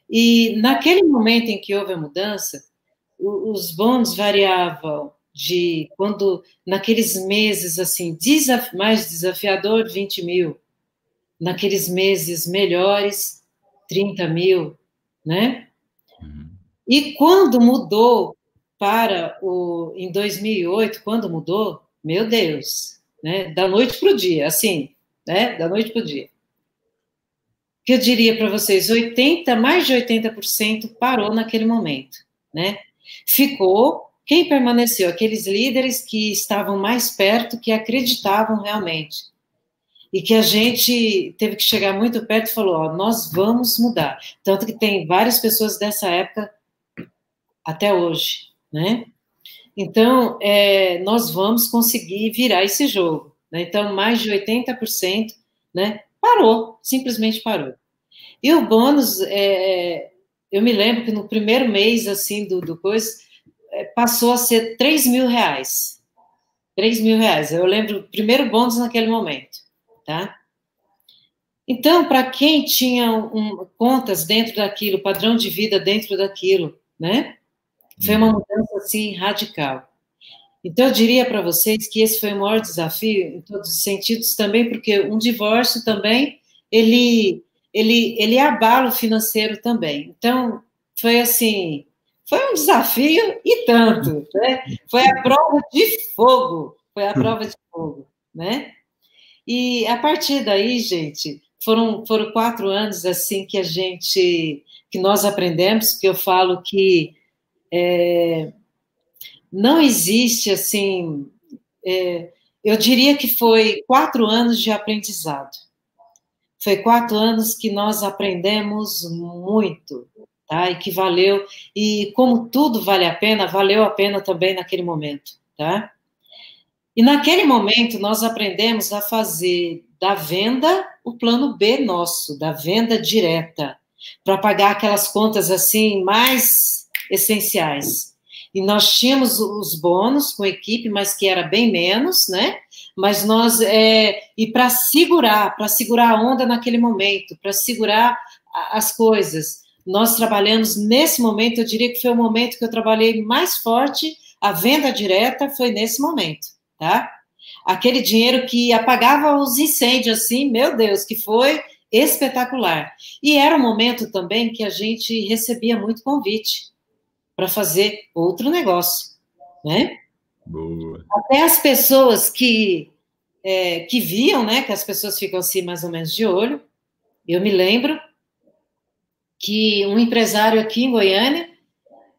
E naquele momento em que houve a mudança, os bônus variavam de quando, naqueles meses assim, desaf mais desafiador, 20 mil, naqueles meses melhores, 30 mil, né? Uhum. E quando mudou para o em 2008, quando mudou, meu Deus, né? Da noite para o dia, assim, né? Da noite para o dia. Que eu diria para vocês, 80, mais de 80% parou naquele momento, né? Ficou quem permaneceu, aqueles líderes que estavam mais perto, que acreditavam realmente e que a gente teve que chegar muito perto e falou, ó, nós vamos mudar. Tanto que tem várias pessoas dessa época até hoje, né? Então, é, nós vamos conseguir virar esse jogo. Né? Então, mais de 80%, né? Parou, simplesmente parou. E o bônus, é, eu me lembro que no primeiro mês, assim, do, do coisa, é, passou a ser 3 mil reais. 3 mil reais. Eu lembro o primeiro bônus naquele momento tá? Então, para quem tinha um, contas dentro daquilo, padrão de vida dentro daquilo, né? Foi uma mudança assim radical. Então, eu diria para vocês que esse foi o maior desafio em todos os sentidos também, porque um divórcio também ele ele ele abala o financeiro também. Então, foi assim, foi um desafio e tanto, né? Foi a prova de fogo, foi a prova de fogo, né? E a partir daí, gente, foram, foram quatro anos assim que a gente, que nós aprendemos, que eu falo que é, não existe assim, é, eu diria que foi quatro anos de aprendizado. Foi quatro anos que nós aprendemos muito, tá? E que valeu, e como tudo vale a pena, valeu a pena também naquele momento, tá? E naquele momento nós aprendemos a fazer da venda o plano B nosso, da venda direta, para pagar aquelas contas assim mais essenciais. E nós tínhamos os bônus com equipe, mas que era bem menos, né? Mas nós é, e para segurar, para segurar a onda naquele momento, para segurar as coisas, nós trabalhamos nesse momento. Eu diria que foi o momento que eu trabalhei mais forte. A venda direta foi nesse momento tá? Aquele dinheiro que apagava os incêndios, assim, meu Deus, que foi espetacular. E era um momento também que a gente recebia muito convite para fazer outro negócio, né? Boa. Até as pessoas que, é, que viam, né, que as pessoas ficam assim mais ou menos de olho, eu me lembro que um empresário aqui em Goiânia,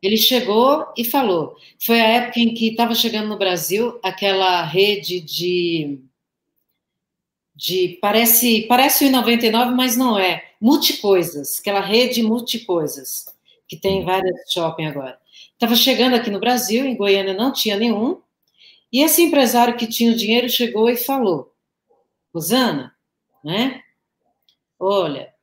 ele chegou e falou, foi a época em que estava chegando no Brasil aquela rede de de parece parece o 99, mas não é. Multicoisas, aquela rede multicoisas que tem várias shopping agora. Estava chegando aqui no Brasil, em Goiânia não tinha nenhum. E esse empresário que tinha o dinheiro chegou e falou: Rosana, né? Olha,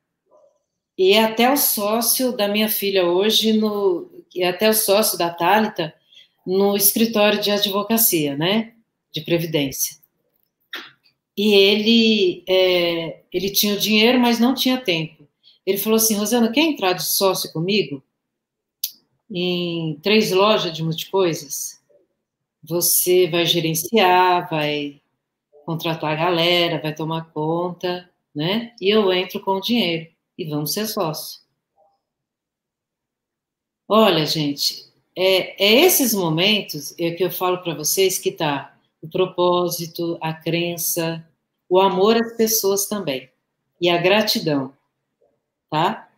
e é até o sócio da minha filha hoje, no, é até o sócio da Thalita, no escritório de advocacia, né? De previdência e ele, é, ele tinha o dinheiro, mas não tinha tempo. Ele falou assim, Rosana, quer entrar de sócio comigo em três lojas de multicoisas? Você vai gerenciar, vai contratar a galera, vai tomar conta, né? E eu entro com o dinheiro e vamos ser sócio. Olha, gente, é, é esses momentos é que eu falo para vocês que tá o propósito, a crença, o amor às pessoas também e a gratidão, tá?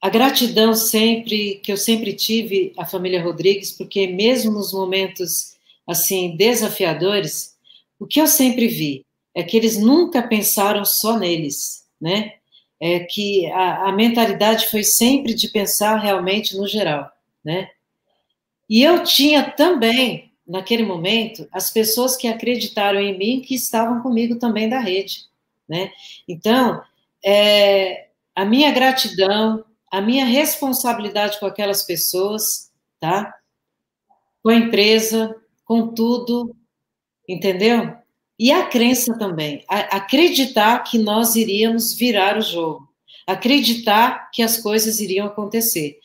A gratidão sempre que eu sempre tive a família Rodrigues, porque mesmo nos momentos assim desafiadores, o que eu sempre vi é que eles nunca pensaram só neles, né? É que a, a mentalidade foi sempre de pensar realmente no geral, né? E eu tinha também naquele momento, as pessoas que acreditaram em mim, que estavam comigo também da rede, né? Então, é, a minha gratidão, a minha responsabilidade com aquelas pessoas, tá? Com a empresa, com tudo, entendeu? E a crença também, a, acreditar que nós iríamos virar o jogo, acreditar que as coisas iriam acontecer,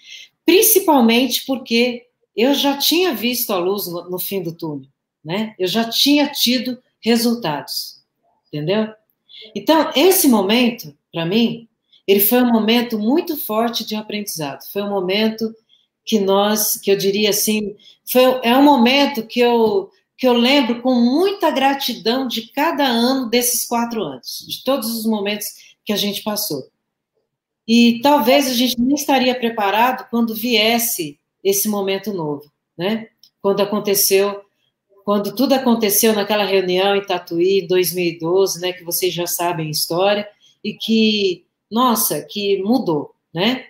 principalmente porque eu já tinha visto a luz no, no fim do túnel, né? Eu já tinha tido resultados, entendeu? Então, esse momento, para mim, ele foi um momento muito forte de aprendizado. Foi um momento que nós, que eu diria assim, foi, é um momento que eu, que eu lembro com muita gratidão de cada ano desses quatro anos, de todos os momentos que a gente passou. E talvez a gente nem estaria preparado quando viesse esse momento novo, né? Quando aconteceu, quando tudo aconteceu naquela reunião em Tatuí, em 2012, né? Que vocês já sabem a história, e que, nossa, que mudou, né?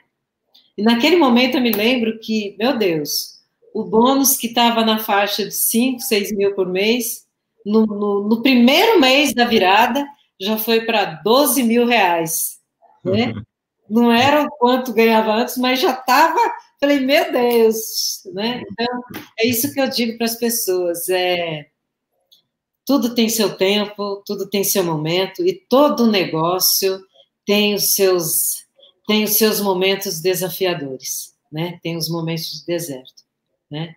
E naquele momento eu me lembro que, meu Deus, o bônus que estava na faixa de 5, 6 mil por mês, no, no, no primeiro mês da virada, já foi para 12 mil reais, né? Não era o quanto ganhava antes, mas já estava Falei, meu Deus, né? Então, é isso que eu digo para as pessoas, é tudo tem seu tempo, tudo tem seu momento e todo negócio tem os seus tem os seus momentos desafiadores, né? Tem os momentos de deserto, né?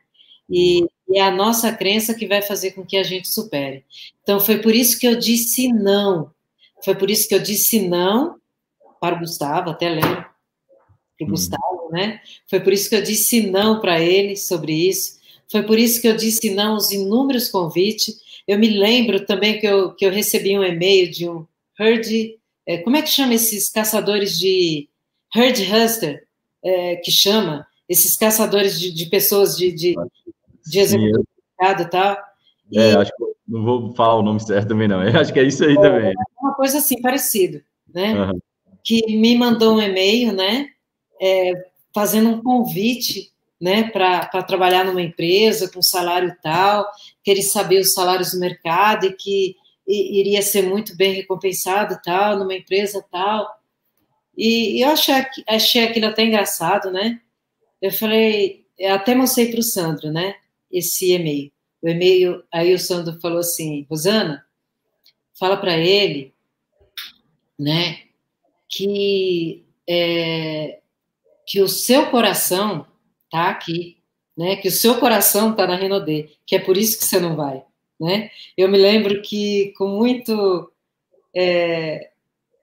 E, e é a nossa crença que vai fazer com que a gente supere. Então foi por isso que eu disse não. Foi por isso que eu disse não para o Gustavo, até lembro, para o hum. Gustavo, né? Foi por isso que eu disse não para ele sobre isso. Foi por isso que eu disse não aos inúmeros convites. Eu me lembro também que eu, que eu recebi um e-mail de um herd, é, como é que chama esses caçadores de herd huster, é, que chama esses caçadores de, de pessoas de, de, de executivo e tal. E, é, acho que não vou falar o nome certo também não. Eu acho que é isso aí é, também. Uma coisa assim parecida, né? Uhum. Que me mandou um e-mail, né? é, fazendo um convite né, para trabalhar numa empresa com salário tal, queria saber os salários do mercado e que iria ser muito bem recompensado tal, numa empresa tal. E, eu achei, achei aquilo até engraçado, né? Eu falei, eu até mostrei para o Sandro, né? Esse e-mail. O e-mail, aí o Sandro falou assim, Rosana, fala para ele, né, que é, que o seu coração está aqui, né? Que o seu coração está na Renaudet, que é por isso que você não vai, né? Eu me lembro que com muito é,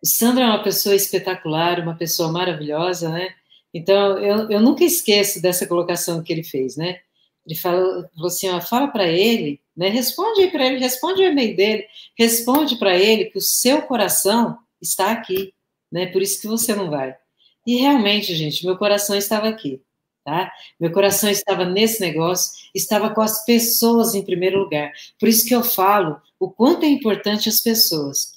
O Sandro é uma pessoa espetacular, uma pessoa maravilhosa, né? Então, eu, eu nunca esqueço dessa colocação que ele fez, né? Ele falou, falou assim, ó, fala para ele, né? Responde aí para ele, responde o e-mail dele, responde para ele que o seu coração está aqui, né? Por isso que você não vai. E realmente, gente, meu coração estava aqui, tá? Meu coração estava nesse negócio, estava com as pessoas em primeiro lugar. Por isso que eu falo o quanto é importante as pessoas.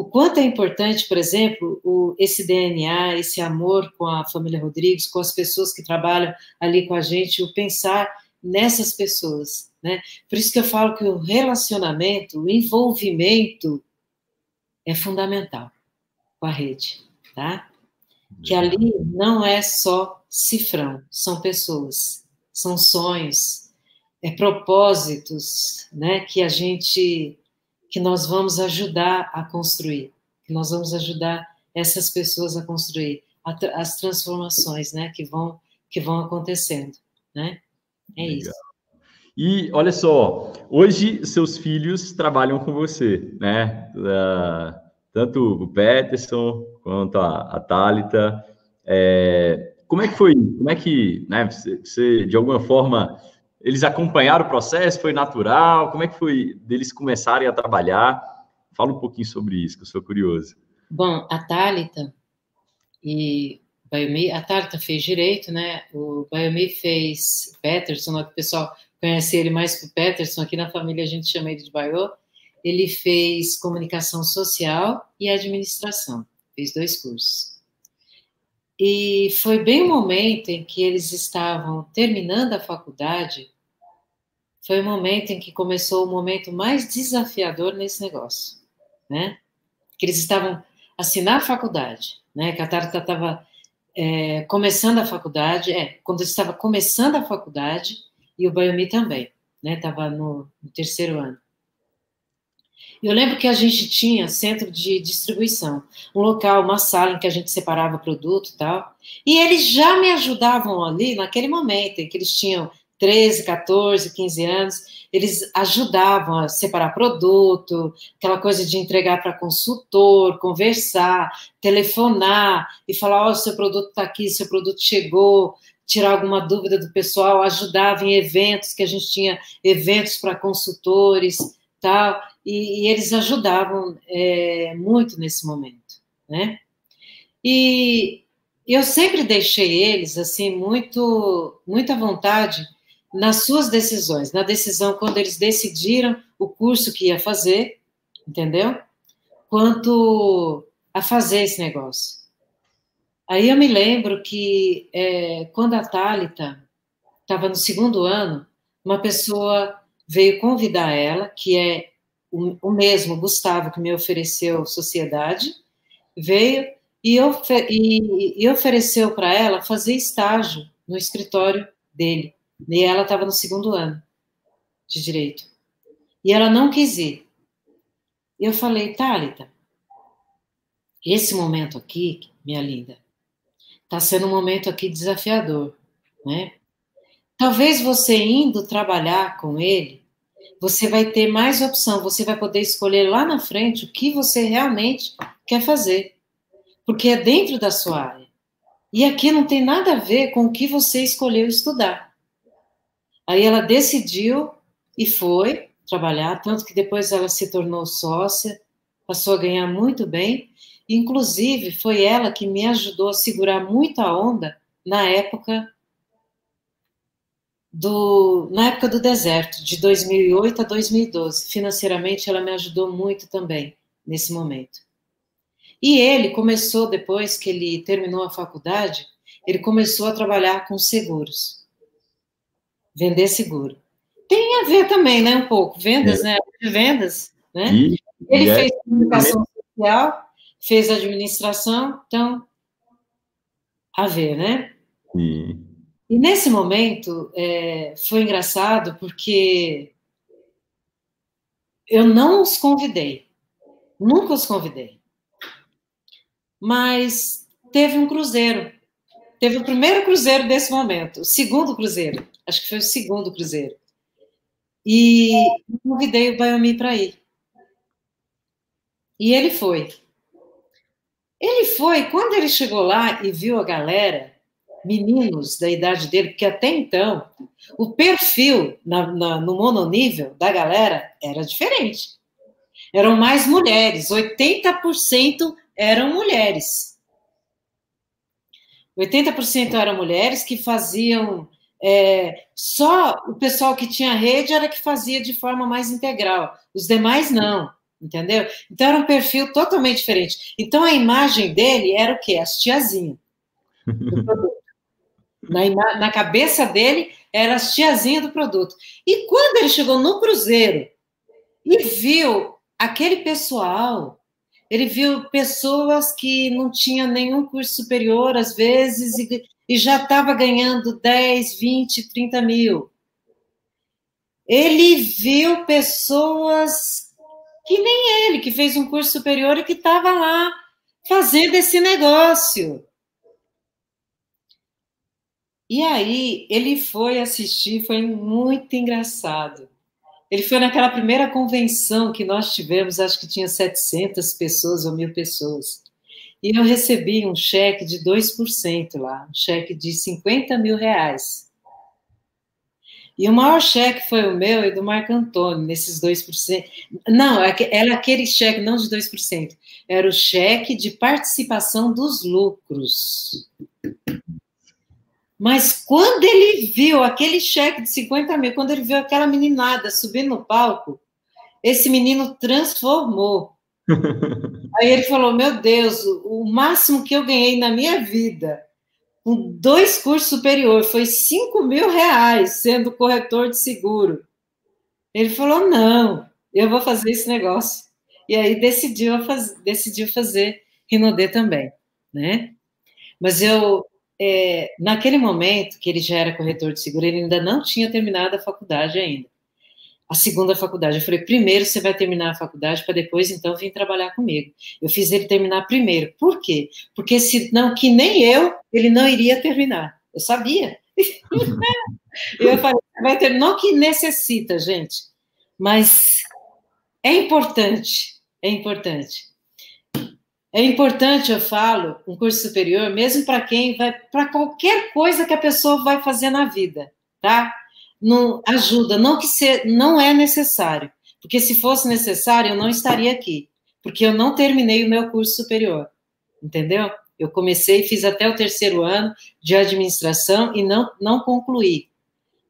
O quanto é importante, por exemplo, o, esse DNA, esse amor com a família Rodrigues, com as pessoas que trabalham ali com a gente, o pensar nessas pessoas, né? Por isso que eu falo que o relacionamento, o envolvimento é fundamental com a rede, tá? Que ali não é só cifrão, são pessoas, são sonhos, é propósitos, né? Que a gente, que nós vamos ajudar a construir, que nós vamos ajudar essas pessoas a construir as transformações, né? Que vão que vão acontecendo, né? É Legal. isso. E olha só, hoje seus filhos trabalham com você, né? Uh, tanto o Peterson quanto a, a Thalita. É, como é que foi? Como é que, né? Você, de alguma forma, eles acompanharam o processo? Foi natural? Como é que foi deles começarem a trabalhar? Fala um pouquinho sobre isso, que eu sou curioso. Bom, a Thalita e Biomi, a Tarta fez direito, né? O Biomi fez Peterson, o pessoal conhece ele mais por Peterson, aqui na família a gente chama ele de Bio. Ele fez comunicação social e administração, fez dois cursos. E foi bem o momento em que eles estavam terminando a faculdade, foi o momento em que começou o momento mais desafiador nesse negócio, né? Que eles estavam assinar a faculdade, né? Que a Tarta estava é, começando a faculdade, é, quando estava começando a faculdade, e o Biomi também, né, estava no, no, terceiro ano. Eu lembro que a gente tinha centro de distribuição, um local, uma sala em que a gente separava produto e tal, e eles já me ajudavam ali naquele momento em que eles tinham 13, 14, 15 anos, eles ajudavam a separar produto, aquela coisa de entregar para consultor, conversar, telefonar e falar: Ó, oh, seu produto está aqui, seu produto chegou, tirar alguma dúvida do pessoal, ajudava em eventos, que a gente tinha eventos para consultores, tal, e, e eles ajudavam é, muito nesse momento, né? E eu sempre deixei eles assim muito, muita vontade nas suas decisões, na decisão quando eles decidiram o curso que ia fazer, entendeu? Quanto a fazer esse negócio. Aí eu me lembro que é, quando a Thalita estava no segundo ano, uma pessoa veio convidar ela, que é o, mesmo Gustavo que me ofereceu sociedade, veio e, ofer e, e ofereceu para ela fazer estágio no escritório dele. E ela estava no segundo ano de direito. E ela não quis ir. E eu falei, Thalita, esse momento aqui, minha linda, está sendo um momento aqui desafiador, né? Talvez você indo trabalhar com ele, você vai ter mais opção, você vai poder escolher lá na frente o que você realmente quer fazer, porque é dentro da sua área. E aqui não tem nada a ver com o que você escolheu estudar. Aí ela decidiu e foi trabalhar, tanto que depois ela se tornou sócia, passou a ganhar muito bem. Inclusive, foi ela que me ajudou a segurar muito a onda na época do na época do deserto, de 2008 a 2012. Financeiramente, ela me ajudou muito também nesse momento. E ele começou depois que ele terminou a faculdade, ele começou a trabalhar com seguros vender seguro. Tem a ver também, né, um pouco, vendas, é. né, vendas, né? E, Ele e é fez é... comunicação social, fez administração, então, a ver, né? E, e nesse momento, é, foi engraçado, porque eu não os convidei, nunca os convidei, mas teve um cruzeiro, teve o primeiro cruzeiro desse momento, o segundo cruzeiro, acho que foi o segundo cruzeiro. E convidei o Biomi para ir. E ele foi. Ele foi, quando ele chegou lá e viu a galera, meninos da idade dele, porque até então o perfil na, na, no mononível da galera era diferente. Eram mais mulheres, 80% eram mulheres. 80% eram mulheres que faziam. É, só o pessoal que tinha rede era que fazia de forma mais integral, os demais não, entendeu? Então era um perfil totalmente diferente. Então a imagem dele era o quê? As tiazinhas. na, na cabeça dele era as tiazinhas do produto. E quando ele chegou no Cruzeiro e viu aquele pessoal ele viu pessoas que não tinham nenhum curso superior, às vezes, e, e já estava ganhando 10, 20, 30 mil. Ele viu pessoas que nem ele, que fez um curso superior e que estava lá fazendo esse negócio. E aí ele foi assistir, foi muito engraçado. Ele foi naquela primeira convenção que nós tivemos, acho que tinha 700 pessoas ou mil pessoas. E eu recebi um cheque de 2% lá, um cheque de 50 mil reais. E o maior cheque foi o meu e do Marco Antônio, nesses 2%. Não, é era aquele cheque, não de 2%, era o cheque de participação dos lucros. Mas quando ele viu aquele cheque de 50 mil, quando ele viu aquela meninada subindo no palco, esse menino transformou. Aí ele falou: Meu Deus, o máximo que eu ganhei na minha vida, com dois cursos superiores, foi 5 mil reais sendo corretor de seguro. Ele falou: Não, eu vou fazer esse negócio. E aí decidiu, faz, decidiu fazer Rinodê também, né? Mas eu, é, naquele momento que ele já era corretor de seguro, ele ainda não tinha terminado a faculdade ainda. A segunda faculdade. Eu falei, primeiro você vai terminar a faculdade para depois, então, vir trabalhar comigo. Eu fiz ele terminar primeiro. Por quê? Porque senão, que nem eu, ele não iria terminar. Eu sabia. eu falei, vai ter, não que necessita, gente, mas é importante, é importante. É importante, eu falo, um curso superior, mesmo para quem vai, para qualquer coisa que a pessoa vai fazer na vida, tá? Não ajuda, não que se, não é necessário, porque se fosse necessário eu não estaria aqui, porque eu não terminei o meu curso superior, entendeu? Eu comecei, fiz até o terceiro ano de administração e não não concluí.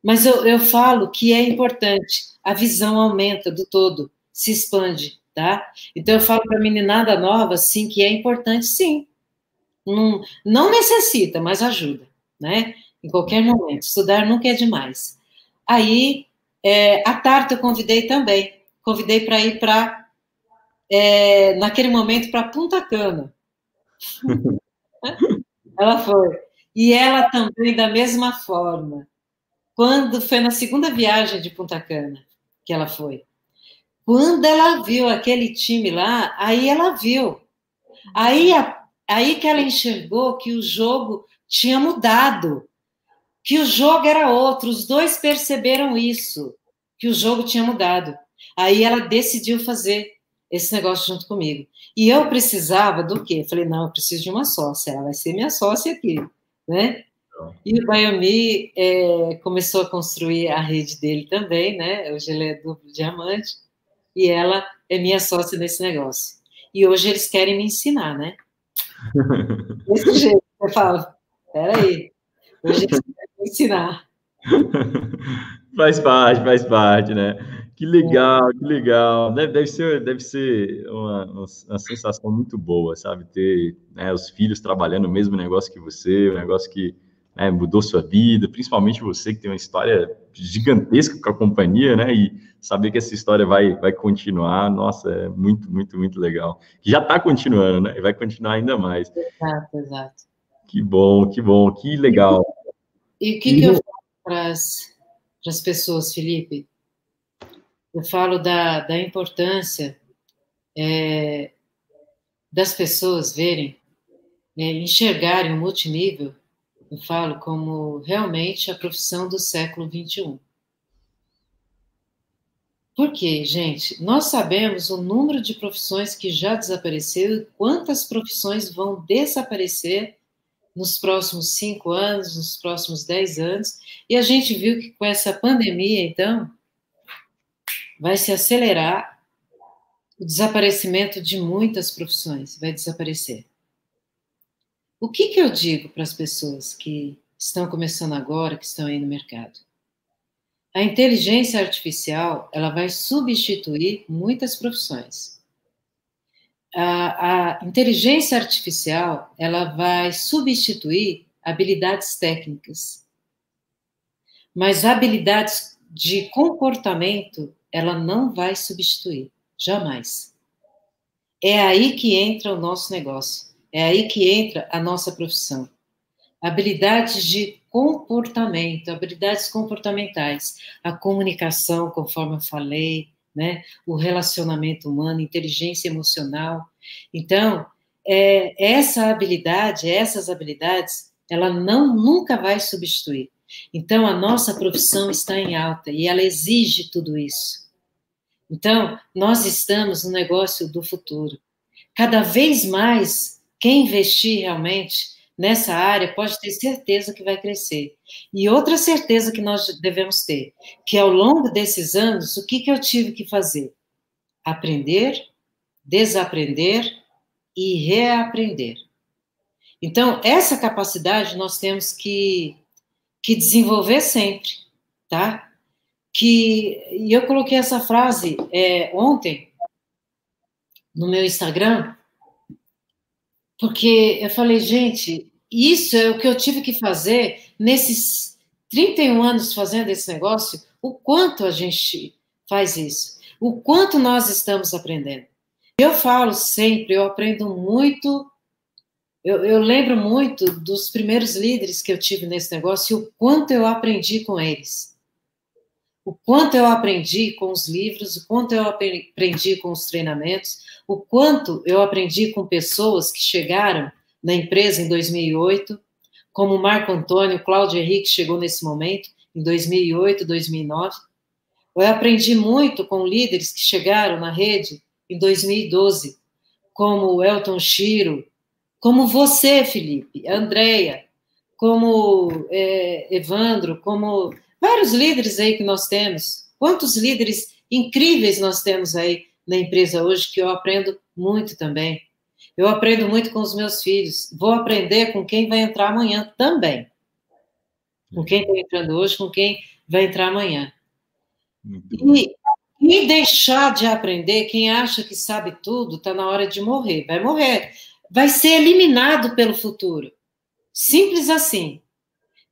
Mas eu, eu falo que é importante, a visão aumenta do todo, se expande tá? Então eu falo para a meninada nova, sim, que é importante, sim. Não, não necessita, mas ajuda, né? Em qualquer momento. Estudar nunca é demais. Aí, é, a Tarta eu convidei também. Convidei para ir para, é, naquele momento, para Punta Cana. ela foi. E ela também, da mesma forma. Quando foi na segunda viagem de Punta Cana que ela foi. Quando ela viu aquele time lá, aí ela viu. Aí, aí que ela enxergou que o jogo tinha mudado, que o jogo era outro. Os dois perceberam isso, que o jogo tinha mudado. Aí ela decidiu fazer esse negócio junto comigo. E eu precisava do quê? falei, não, eu preciso de uma sócia, ela vai ser minha sócia aqui, né? E o Bayomi é, começou a construir a rede dele também, né? Hoje ele é duplo diamante e ela é minha sócia nesse negócio. E hoje eles querem me ensinar, né? Desse jeito, eu falo, peraí, hoje eles querem me ensinar. faz parte, faz parte, né? Que legal, que legal. Deve, deve ser, deve ser uma, uma, sensação muito boa, sabe? Ter né, os filhos trabalhando o mesmo negócio que você, o um negócio que né, mudou sua vida, principalmente você que tem uma história gigantesca com a companhia, né? E saber que essa história vai, vai continuar, nossa, é muito, muito, muito legal. Já está continuando, né? E vai continuar ainda mais. Exato, exato. Que bom, que bom, que legal. E o que, que eu falo para as pessoas, Felipe? Eu falo da, da importância é, das pessoas verem, é, enxergarem o multinível eu falo como realmente a profissão do século XXI. Por quê, gente? Nós sabemos o número de profissões que já desapareceram e quantas profissões vão desaparecer nos próximos cinco anos, nos próximos dez anos. E a gente viu que com essa pandemia, então, vai se acelerar o desaparecimento de muitas profissões, vai desaparecer. O que, que eu digo para as pessoas que estão começando agora, que estão aí no mercado? A inteligência artificial ela vai substituir muitas profissões. A, a inteligência artificial ela vai substituir habilidades técnicas, mas habilidades de comportamento ela não vai substituir, jamais. É aí que entra o nosso negócio, é aí que entra a nossa profissão. Habilidades de comportamento, habilidades comportamentais, a comunicação, conforme eu falei, né? o relacionamento humano, inteligência emocional. Então, é, essa habilidade, essas habilidades, ela não nunca vai substituir. Então, a nossa profissão está em alta e ela exige tudo isso. Então, nós estamos no negócio do futuro. Cada vez mais, quem investir realmente nessa área pode ter certeza que vai crescer. E outra certeza que nós devemos ter, que ao longo desses anos, o que, que eu tive que fazer? Aprender, desaprender e reaprender. Então, essa capacidade nós temos que, que desenvolver sempre, tá? Que, e eu coloquei essa frase é, ontem no meu Instagram, porque eu falei, gente, isso é o que eu tive que fazer nesses 31 anos fazendo esse negócio, o quanto a gente faz isso, o quanto nós estamos aprendendo. Eu falo sempre, eu aprendo muito, eu, eu lembro muito dos primeiros líderes que eu tive nesse negócio e o quanto eu aprendi com eles. O quanto eu aprendi com os livros, o quanto eu aprendi com os treinamentos, o quanto eu aprendi com pessoas que chegaram na empresa em 2008, como Marco Antônio, Cláudio Henrique chegou nesse momento, em 2008, 2009. Eu aprendi muito com líderes que chegaram na rede em 2012, como Elton Chiro, como você, Felipe, Andréia, como é, Evandro, como vários líderes aí que nós temos. Quantos líderes incríveis nós temos aí na empresa hoje que eu aprendo muito também. Eu aprendo muito com os meus filhos. Vou aprender com quem vai entrar amanhã também. Com quem está entrando hoje, com quem vai entrar amanhã. E, e deixar de aprender, quem acha que sabe tudo, está na hora de morrer. Vai morrer. Vai ser eliminado pelo futuro. Simples assim.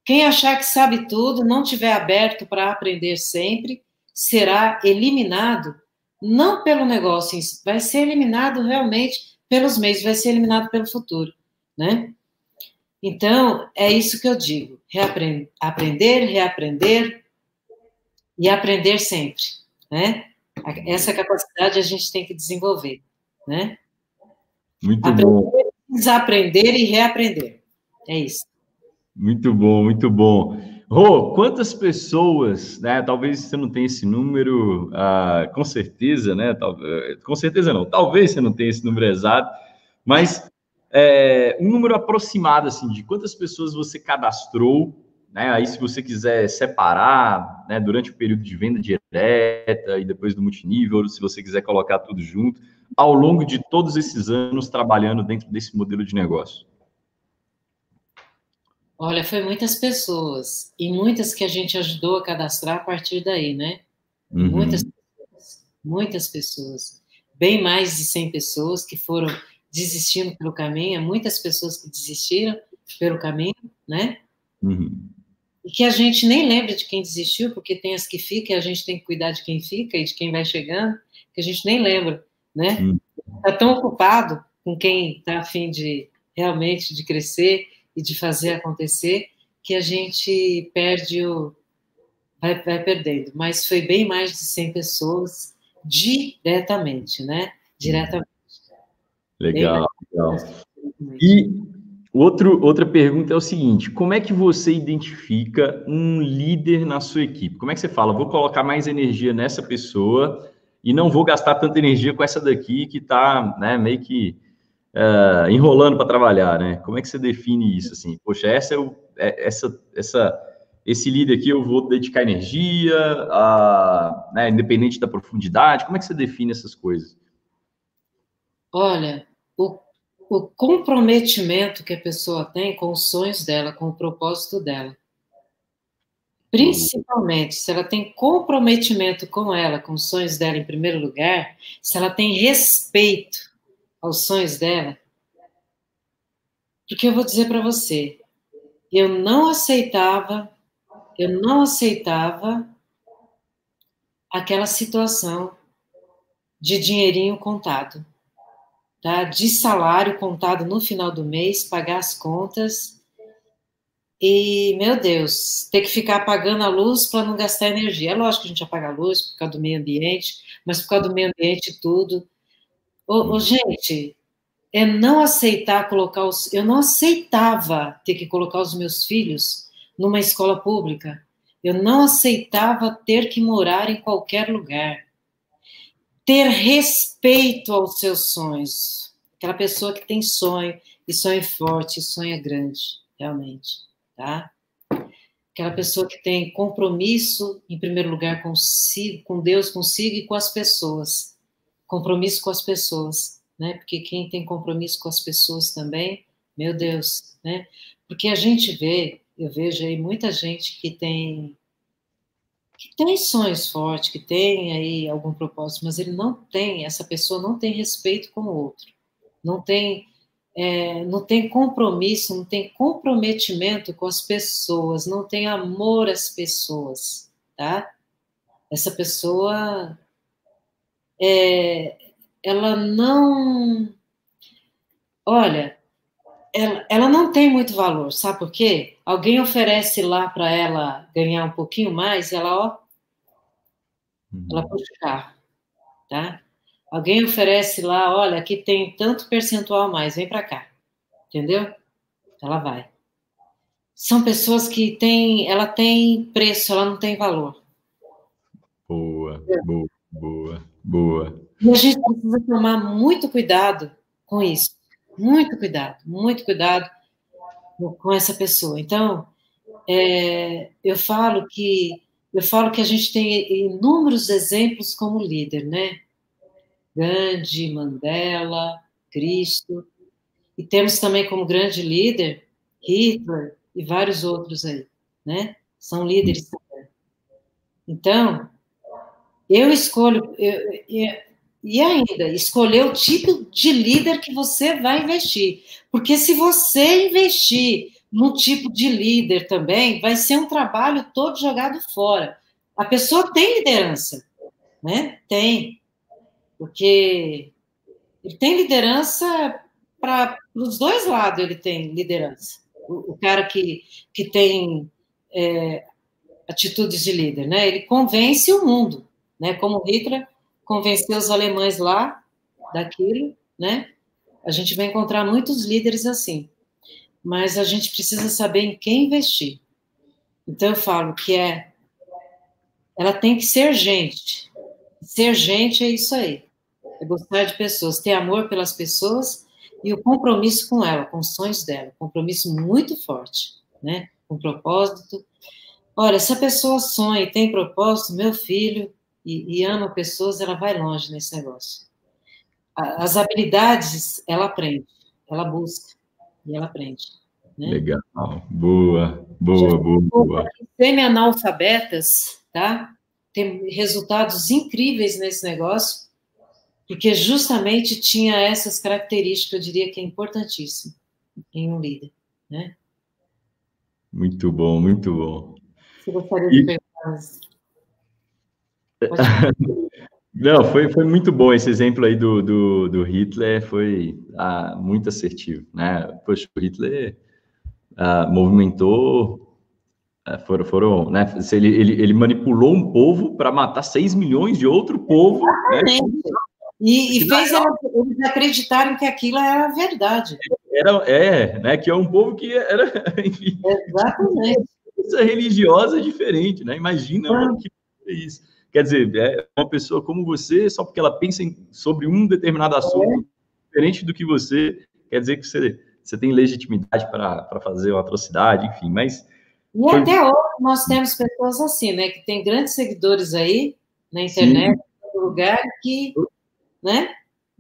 Quem achar que sabe tudo, não tiver aberto para aprender sempre, será eliminado, não pelo negócio, vai ser eliminado realmente pelos meios, vai ser eliminado pelo futuro, né? Então, é isso que eu digo: reaprender, aprender, reaprender e aprender sempre, né? Essa capacidade a gente tem que desenvolver, né? Muito aprender, bom. Desaprender e reaprender. É isso. Muito bom, muito bom. Rô, quantas pessoas, né? Talvez você não tenha esse número, ah, com certeza, né? com certeza não, talvez você não tenha esse número exato, mas é, um número aproximado, assim, de quantas pessoas você cadastrou, né? Aí, se você quiser separar, né, durante o período de venda direta e depois do multinível, se você quiser colocar tudo junto, ao longo de todos esses anos trabalhando dentro desse modelo de negócio. Olha, foi muitas pessoas, e muitas que a gente ajudou a cadastrar a partir daí, né? Uhum. Muitas pessoas, muitas pessoas. Bem mais de 100 pessoas que foram desistindo pelo caminho, muitas pessoas que desistiram pelo caminho, né? Uhum. E que a gente nem lembra de quem desistiu, porque tem as que ficam, e a gente tem que cuidar de quem fica e de quem vai chegando, que a gente nem lembra, né? Uhum. Tá tão ocupado com quem está afim de realmente de crescer e de fazer acontecer, que a gente perde o. Vai, vai perdendo. Mas foi bem mais de 100 pessoas diretamente, né? Diretamente. Legal, legal. E Outro, outra pergunta é o seguinte: como é que você identifica um líder na sua equipe? Como é que você fala, vou colocar mais energia nessa pessoa e não vou gastar tanta energia com essa daqui que está né, meio que uh, enrolando para trabalhar, né? Como é que você define isso? Assim, poxa, essa é, é essa, essa, esse líder aqui eu vou dedicar energia, a, né, independente da profundidade. Como é que você define essas coisas? Olha, o, o comprometimento que a pessoa tem com os sonhos dela, com o propósito dela. Principalmente se ela tem comprometimento com ela, com os sonhos dela em primeiro lugar, se ela tem respeito aos sonhos dela. Porque eu vou dizer para você, eu não aceitava, eu não aceitava aquela situação de dinheirinho contado, tá? De salário contado no final do mês, pagar as contas e, meu Deus, ter que ficar apagando a luz para não gastar energia. É lógico que a gente apaga a luz por causa do meio ambiente, mas por causa do meio ambiente tudo, Ô, ô, gente, é não aceitar colocar os. Eu não aceitava ter que colocar os meus filhos numa escola pública. Eu não aceitava ter que morar em qualquer lugar. Ter respeito aos seus sonhos. Aquela pessoa que tem sonho, e sonha forte, e sonha grande, realmente, tá? Aquela pessoa que tem compromisso, em primeiro lugar, consigo, com Deus, consigo e com as pessoas compromisso com as pessoas, né? Porque quem tem compromisso com as pessoas também, meu Deus, né? Porque a gente vê, eu vejo aí muita gente que tem que tem sonhos fortes, que tem aí algum propósito, mas ele não tem, essa pessoa não tem respeito com o outro, não tem, é, não tem compromisso, não tem comprometimento com as pessoas, não tem amor às pessoas, tá? Essa pessoa é, ela não. Olha, ela, ela não tem muito valor, sabe por quê? Alguém oferece lá para ela ganhar um pouquinho mais, ela, ó, ela uhum. puxa o carro, tá? Alguém oferece lá, olha, aqui tem tanto percentual mais, vem para cá, entendeu? Ela vai. São pessoas que têm, ela tem preço, ela não tem valor. Boa, boa, boa. Boa. E a gente precisa tomar muito cuidado com isso. Muito cuidado, muito cuidado com essa pessoa. Então, é, eu falo que eu falo que a gente tem inúmeros exemplos como líder, né? Gandhi, Mandela, Cristo, e temos também como grande líder Hitler e vários outros aí, né? São líderes também. Então, eu escolho, eu, eu, e ainda, escolher o tipo de líder que você vai investir. Porque se você investir no tipo de líder também, vai ser um trabalho todo jogado fora. A pessoa tem liderança, né? Tem. Porque ele tem liderança para os dois lados, ele tem liderança. O, o cara que, que tem é, atitudes de líder, né? Ele convence o mundo né? Como Hitler convenceu os alemães lá daquilo, né? A gente vai encontrar muitos líderes assim, mas a gente precisa saber em quem investir. Então eu falo que é, ela tem que ser gente. Ser gente é isso aí. É gostar de pessoas, ter amor pelas pessoas e o compromisso com ela, com os sonhos dela, compromisso muito forte, né? Com propósito. Olha, se a pessoa sonha e tem propósito, meu filho, e, e ama pessoas, ela vai longe nesse negócio. As habilidades, ela aprende, ela busca e ela aprende. Né? Legal, boa, boa, boa, boa. Semi-analfabetas, tá? Tem resultados incríveis nesse negócio, porque justamente tinha essas características, eu diria que é importantíssimo em um líder, né? Muito bom, muito bom. Você gostaria de perguntar Não, foi, foi muito bom esse exemplo aí do, do, do Hitler, foi ah, muito assertivo, né? Poxa, o Hitler ah, movimentou, ah, foram, foram, né? Ele, ele, ele manipulou um povo para matar 6 milhões de outro povo, né? E, e fez eles acreditarem que aquilo era verdade. era, é, né, que é um povo que era, enfim, Exatamente. religiosa diferente, né? Imagina ah. que é isso. Quer dizer, é uma pessoa como você, só porque ela pensa em, sobre um determinado assunto é. diferente do que você, quer dizer que você, você tem legitimidade para fazer uma atrocidade, enfim, mas... E foi... até hoje nós temos pessoas assim, né, que tem grandes seguidores aí na internet, Sim. em todo lugar, que, né?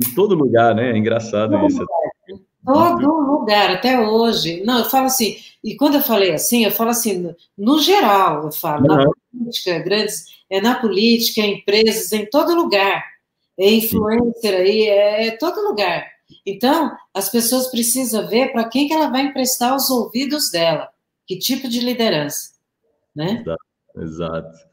Em todo lugar, né? É engraçado todo isso. Lugar. Todo lugar, até hoje. Não, eu falo assim, e quando eu falei assim, eu falo assim, no geral, eu falo, uhum. na política, grandes, é na política, empresas, em todo lugar. É influencer aí, é, é todo lugar. Então, as pessoas precisam ver para quem que ela vai emprestar os ouvidos dela, que tipo de liderança, né? Exato. exato.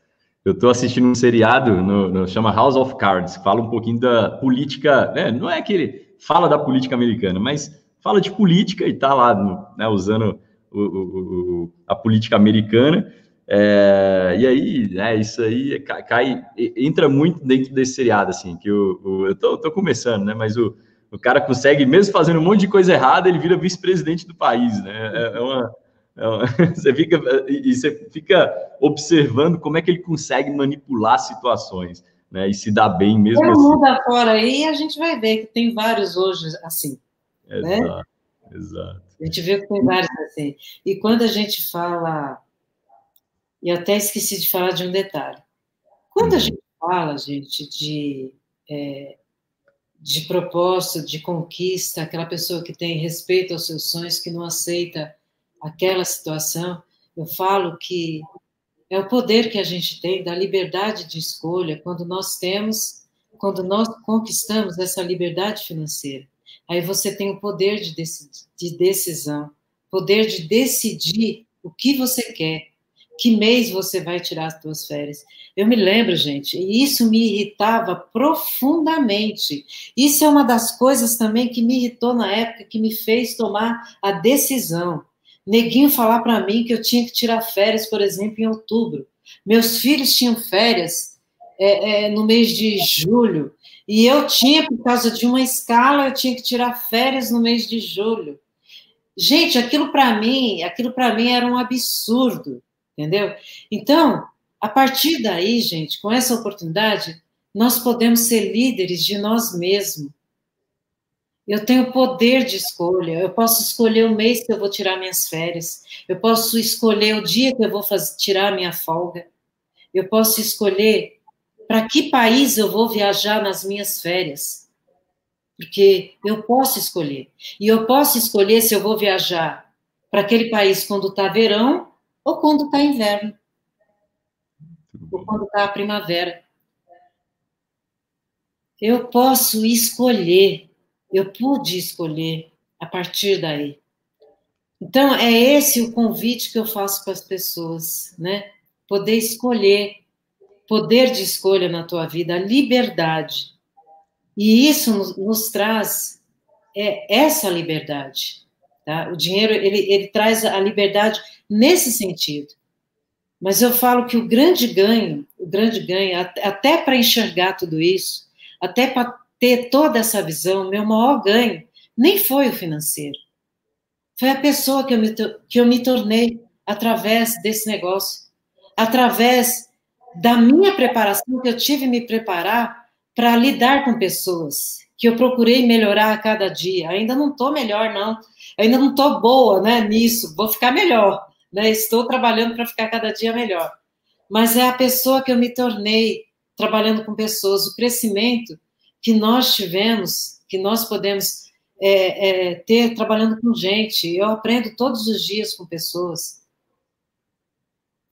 Eu estou assistindo um seriado, no, no, chama House of Cards, que fala um pouquinho da política, né? não é que ele fala da política americana, mas fala de política e está lá no, né, usando o, o, a política americana. É, e aí, né, isso aí cai, cai, entra muito dentro desse seriado, assim, que o, o eu tô, tô, começando, né, mas o, o cara consegue, mesmo fazendo um monte de coisa errada, ele vira vice-presidente do país, né, é, é uma, é uma, você fica, e você fica observando como é que ele consegue manipular situações, né, e se dá bem mesmo Todo assim. mundo fora aí, a gente vai ver que tem vários hoje assim, né? Exato, né? Exato. A gente vê que tem vários assim. E quando a gente fala. E até esqueci de falar de um detalhe. Quando a uhum. gente fala, gente, de, é, de propósito, de conquista, aquela pessoa que tem respeito aos seus sonhos, que não aceita aquela situação, eu falo que é o poder que a gente tem da liberdade de escolha quando nós temos, quando nós conquistamos essa liberdade financeira. Aí você tem o poder de, de decisão, poder de decidir o que você quer, que mês você vai tirar as suas férias. Eu me lembro, gente, e isso me irritava profundamente. Isso é uma das coisas também que me irritou na época, que me fez tomar a decisão. Neguinho falar para mim que eu tinha que tirar férias, por exemplo, em outubro. Meus filhos tinham férias é, é, no mês de julho. E eu tinha, por causa de uma escala, eu tinha que tirar férias no mês de julho. Gente, aquilo para mim, aquilo para mim era um absurdo, entendeu? Então, a partir daí, gente, com essa oportunidade, nós podemos ser líderes de nós mesmos. Eu tenho poder de escolha. Eu posso escolher o mês que eu vou tirar minhas férias. Eu posso escolher o dia que eu vou fazer, tirar minha folga. Eu posso escolher para que país eu vou viajar nas minhas férias? Porque eu posso escolher. E eu posso escolher se eu vou viajar para aquele país quando está verão ou quando está inverno. Ou quando está a primavera. Eu posso escolher. Eu pude escolher a partir daí. Então, é esse o convite que eu faço para as pessoas, né? Poder escolher poder de escolha na tua vida, a liberdade. E isso nos, nos traz é, essa liberdade. Tá? O dinheiro, ele, ele traz a liberdade nesse sentido. Mas eu falo que o grande ganho, o grande ganho, até para enxergar tudo isso, até para ter toda essa visão, meu maior ganho nem foi o financeiro. Foi a pessoa que eu me, que eu me tornei através desse negócio, através da minha preparação, que eu tive me preparar para lidar com pessoas, que eu procurei melhorar a cada dia. Ainda não estou melhor, não. Ainda não estou boa né, nisso. Vou ficar melhor. Né? Estou trabalhando para ficar cada dia melhor. Mas é a pessoa que eu me tornei trabalhando com pessoas, o crescimento que nós tivemos, que nós podemos é, é, ter trabalhando com gente. Eu aprendo todos os dias com pessoas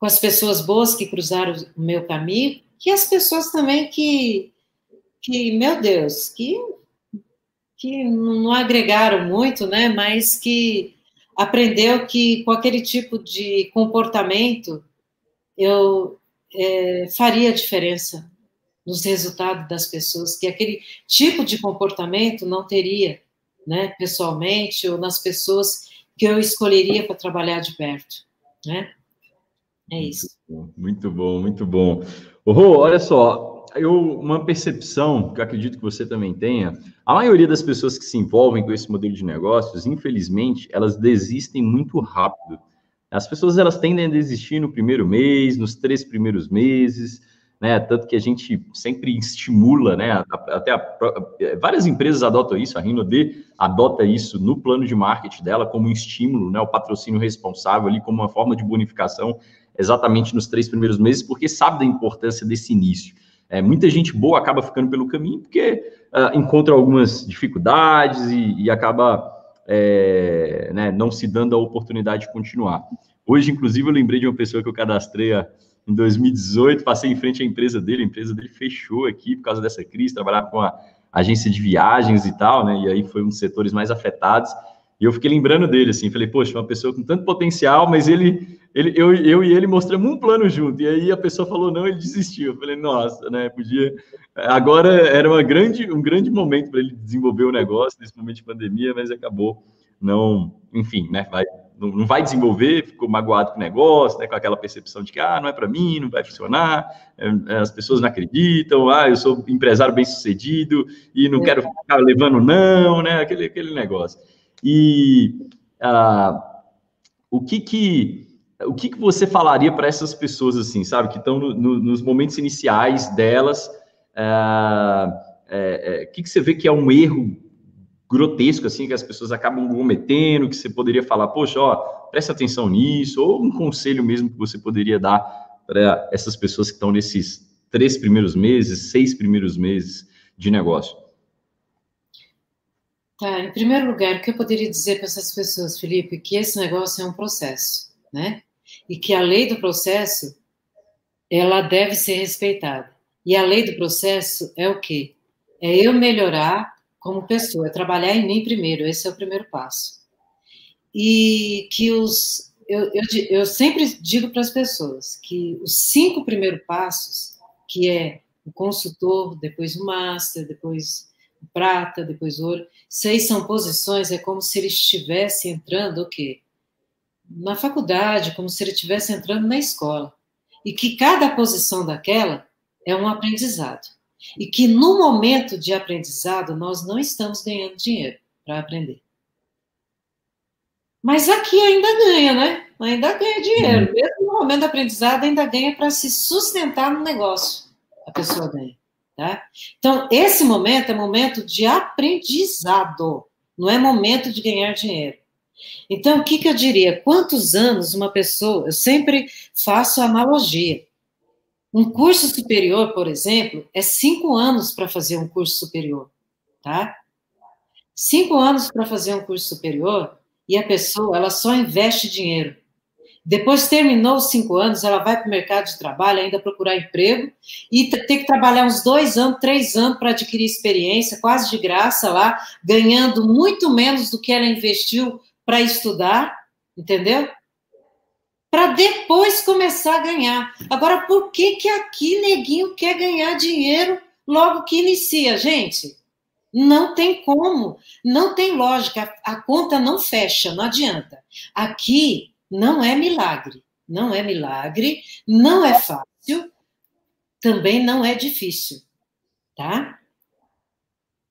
com as pessoas boas que cruzaram o meu caminho, e as pessoas também que, que meu Deus, que, que não agregaram muito, né, mas que aprendeu que com aquele tipo de comportamento eu é, faria diferença nos resultados das pessoas, que aquele tipo de comportamento não teria, né, pessoalmente ou nas pessoas que eu escolheria para trabalhar de perto, né? É isso. Muito bom, muito bom. Rô, olha só, eu, uma percepção que eu acredito que você também tenha, a maioria das pessoas que se envolvem com esse modelo de negócios, infelizmente, elas desistem muito rápido. As pessoas elas tendem a desistir no primeiro mês, nos três primeiros meses, né? Tanto que a gente sempre estimula, né? Até a, várias empresas adotam isso, a Rinode adota isso no plano de marketing dela como um estímulo, né? O patrocínio responsável ali como uma forma de bonificação exatamente nos três primeiros meses, porque sabe da importância desse início. É, muita gente boa acaba ficando pelo caminho porque uh, encontra algumas dificuldades e, e acaba é, né, não se dando a oportunidade de continuar. Hoje, inclusive, eu lembrei de uma pessoa que eu cadastrei em 2018, passei em frente à empresa dele, a empresa dele fechou aqui por causa dessa crise, trabalhava com a agência de viagens e tal, né? E aí foi um dos setores mais afetados. E eu fiquei lembrando dele, assim, falei, poxa, uma pessoa com tanto potencial, mas ele, ele eu, eu e ele mostramos um plano junto. E aí a pessoa falou não, ele desistiu. Eu falei, nossa, né? Podia. Agora era uma grande, um grande momento para ele desenvolver o negócio nesse momento de pandemia, mas acabou não, enfim, né? Vai, não, não vai desenvolver, ficou magoado com o negócio, né, com aquela percepção de que ah, não é para mim, não vai funcionar, é, é, as pessoas não acreditam, ah, eu sou empresário bem sucedido e não é. quero ficar levando não, né, aquele, aquele negócio. E ah, o que que o que, que você falaria para essas pessoas assim, sabe, que estão no, no, nos momentos iniciais delas? Ah, é, é, o que, que você vê que é um erro grotesco, assim, que as pessoas acabam cometendo, que você poderia falar, poxa, ó, presta atenção nisso, ou um conselho mesmo que você poderia dar para essas pessoas que estão nesses três primeiros meses, seis primeiros meses de negócio? Tá, em primeiro lugar, o que eu poderia dizer para essas pessoas, Felipe, que esse negócio é um processo, né? E que a lei do processo, ela deve ser respeitada. E a lei do processo é o quê? É eu melhorar como pessoa, é trabalhar em mim primeiro, esse é o primeiro passo. E que os. Eu, eu, eu sempre digo para as pessoas que os cinco primeiros passos, que é o consultor, depois o master, depois o prata, depois o ouro, seis são posições, é como se ele estivesse entrando o quê? Na faculdade, como se ele estivesse entrando na escola. E que cada posição daquela é um aprendizado. E que no momento de aprendizado nós não estamos ganhando dinheiro para aprender. Mas aqui ainda ganha, né? Ainda ganha dinheiro. Uhum. Mesmo no momento do aprendizado, ainda ganha para se sustentar no negócio. A pessoa ganha. Tá? Então, esse momento é momento de aprendizado, não é momento de ganhar dinheiro. Então, o que, que eu diria? Quantos anos uma pessoa. Eu sempre faço analogia. Um curso superior, por exemplo, é cinco anos para fazer um curso superior, tá? Cinco anos para fazer um curso superior e a pessoa ela só investe dinheiro. Depois terminou os cinco anos, ela vai para o mercado de trabalho, ainda procurar emprego e tem que trabalhar uns dois anos, três anos para adquirir experiência, quase de graça lá, ganhando muito menos do que ela investiu para estudar, entendeu? para depois começar a ganhar. Agora, por que que aqui neguinho quer ganhar dinheiro logo que inicia, gente? Não tem como, não tem lógica, a conta não fecha, não adianta. Aqui não é milagre, não é milagre, não é fácil, também não é difícil, tá?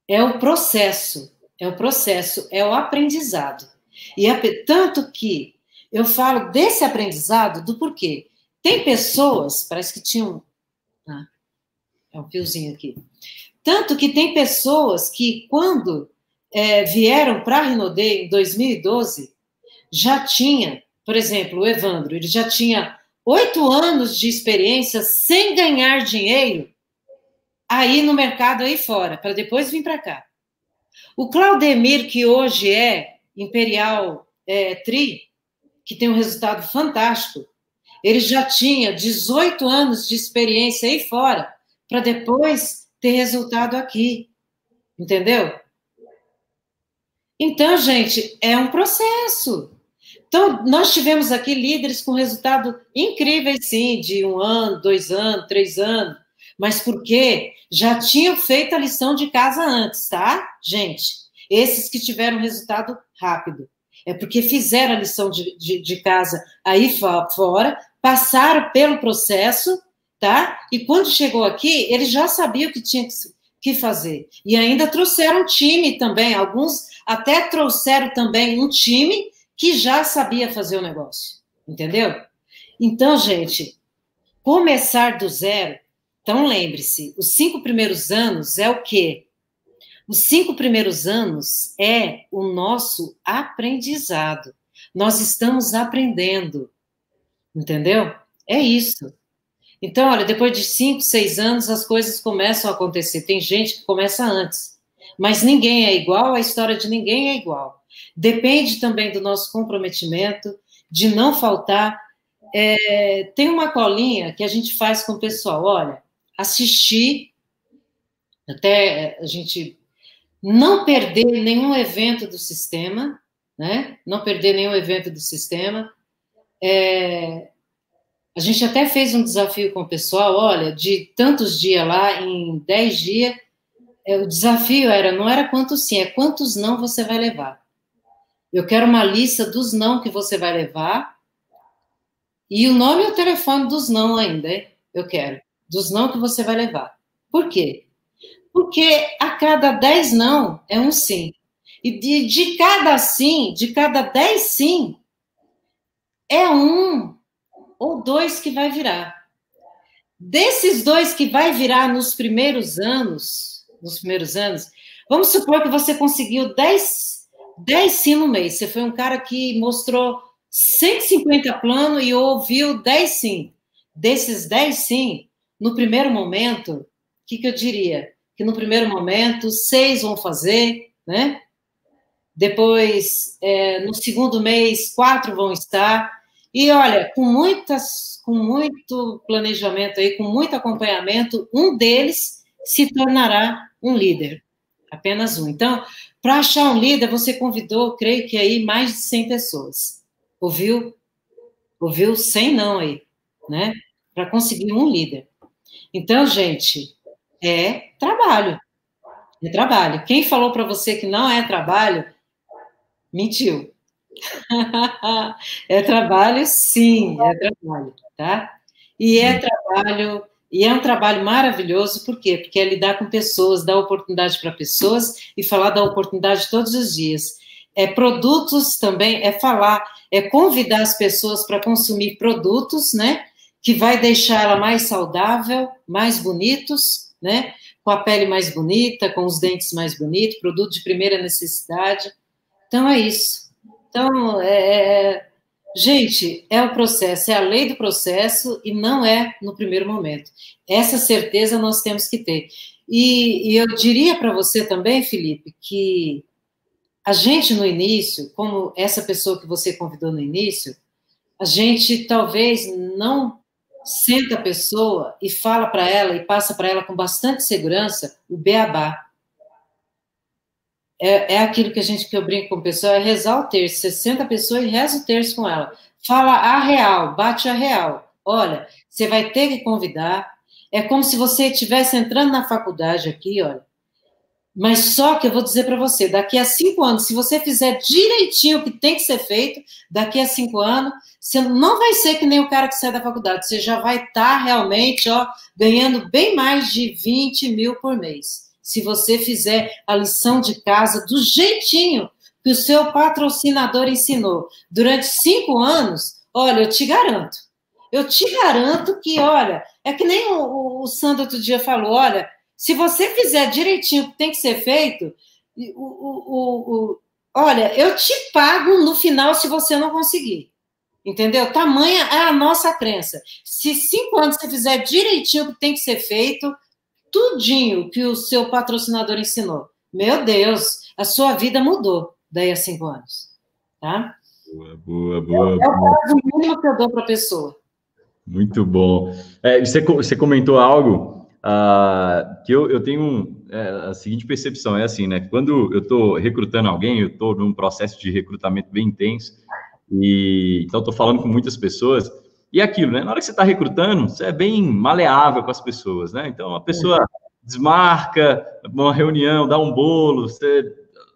É o processo, é o processo, é o aprendizado. E é tanto que eu falo desse aprendizado do porquê. Tem pessoas, parece que tinham. Ah, é um fiozinho aqui. Tanto que tem pessoas que, quando é, vieram para a Rinodê em 2012, já tinha, por exemplo, o Evandro, ele já tinha oito anos de experiência sem ganhar dinheiro aí no mercado aí fora, para depois vir para cá. O Claudemir, que hoje é Imperial é, Tri, que tem um resultado fantástico, ele já tinha 18 anos de experiência aí fora, para depois ter resultado aqui. Entendeu? Então, gente, é um processo. Então, nós tivemos aqui líderes com resultado incríveis, sim, de um ano, dois anos, três anos, mas porque já tinham feito a lição de casa antes, tá, gente? Esses que tiveram resultado rápido. É porque fizeram a lição de, de, de casa aí fora passaram pelo processo, tá? E quando chegou aqui, eles já sabiam o que tinha que, que fazer. E ainda trouxeram time também, alguns até trouxeram também um time que já sabia fazer o negócio, entendeu? Então, gente, começar do zero. Então, lembre-se, os cinco primeiros anos é o quê? Os cinco primeiros anos é o nosso aprendizado. Nós estamos aprendendo, entendeu? É isso. Então, olha, depois de cinco, seis anos, as coisas começam a acontecer. Tem gente que começa antes, mas ninguém é igual, a história de ninguém é igual. Depende também do nosso comprometimento, de não faltar. É, tem uma colinha que a gente faz com o pessoal, olha, assistir, até a gente não perder nenhum evento do sistema, né? Não perder nenhum evento do sistema. É, a gente até fez um desafio com o pessoal, olha, de tantos dias lá, em 10 dias, é, o desafio era, não era quantos sim, é quantos não você vai levar. Eu quero uma lista dos não que você vai levar e o nome e o telefone dos não ainda, hein? eu quero, dos não que você vai levar. Por quê? Porque a cada 10 não é um sim. E de, de cada sim, de cada 10 sim, é um ou dois que vai virar. Desses dois que vai virar nos primeiros anos, nos primeiros anos, vamos supor que você conseguiu 10, 10 sim no mês. Você foi um cara que mostrou 150 planos e ouviu 10 sim. Desses 10 sim, no primeiro momento, o que, que eu diria? Que no primeiro momento, seis vão fazer, né? Depois, é, no segundo mês, quatro vão estar. E olha, com muitas, com muito planejamento aí, com muito acompanhamento, um deles se tornará um líder. Apenas um. Então, para achar um líder, você convidou, creio que aí, mais de 100 pessoas. Ouviu? Ouviu 100 não aí, né? Para conseguir um líder. Então, gente, é trabalho. É trabalho. Quem falou para você que não é trabalho, mentiu. é trabalho, sim, é trabalho, tá? E é trabalho, e é um trabalho maravilhoso, por quê? Porque é lidar com pessoas, dar oportunidade para pessoas e falar da oportunidade todos os dias. É produtos também, é falar, é convidar as pessoas para consumir produtos, né? Que vai deixar ela mais saudável, mais bonitos, né? Com a pele mais bonita, com os dentes mais bonitos, produto de primeira necessidade. Então é isso. Então, é, é, é, gente, é o processo, é a lei do processo e não é no primeiro momento. Essa certeza nós temos que ter. E, e eu diria para você também, Felipe, que a gente no início, como essa pessoa que você convidou no início, a gente talvez não senta a pessoa e fala para ela e passa para ela com bastante segurança o beabá é, é aquilo que a gente que eu brinco com o pessoal, é rezar o terço. 60 pessoas e reza o terço com ela. Fala a real, bate a real. Olha, você vai ter que convidar. É como se você estivesse entrando na faculdade aqui, olha. Mas só que eu vou dizer para você, daqui a cinco anos, se você fizer direitinho o que tem que ser feito, daqui a cinco anos, você não vai ser que nem o cara que sai da faculdade. Você já vai estar tá realmente, ó, ganhando bem mais de 20 mil por mês se você fizer a lição de casa do jeitinho que o seu patrocinador ensinou durante cinco anos, olha, eu te garanto. Eu te garanto que, olha, é que nem o, o Sandro outro dia falou: olha, se você fizer direitinho o que tem que ser feito, o, o, o, olha, eu te pago no final se você não conseguir. Entendeu? Tamanha é a nossa crença. Se cinco anos você fizer direitinho o que tem que ser feito, tudinho que o seu patrocinador ensinou. Meu Deus, a sua vida mudou daí a cinco anos. Tá? Boa, boa, boa. É, é o prazo mínimo que eu dou para a pessoa. Muito bom. É, você, você comentou algo uh, que eu, eu tenho é, a seguinte percepção, é assim, né? Quando eu estou recrutando alguém, eu estou num processo de recrutamento bem intenso, e então estou falando com muitas pessoas, e é aquilo, né? Na hora que você está recrutando, você é bem maleável com as pessoas, né? Então, a pessoa desmarca uma reunião, dá um bolo, você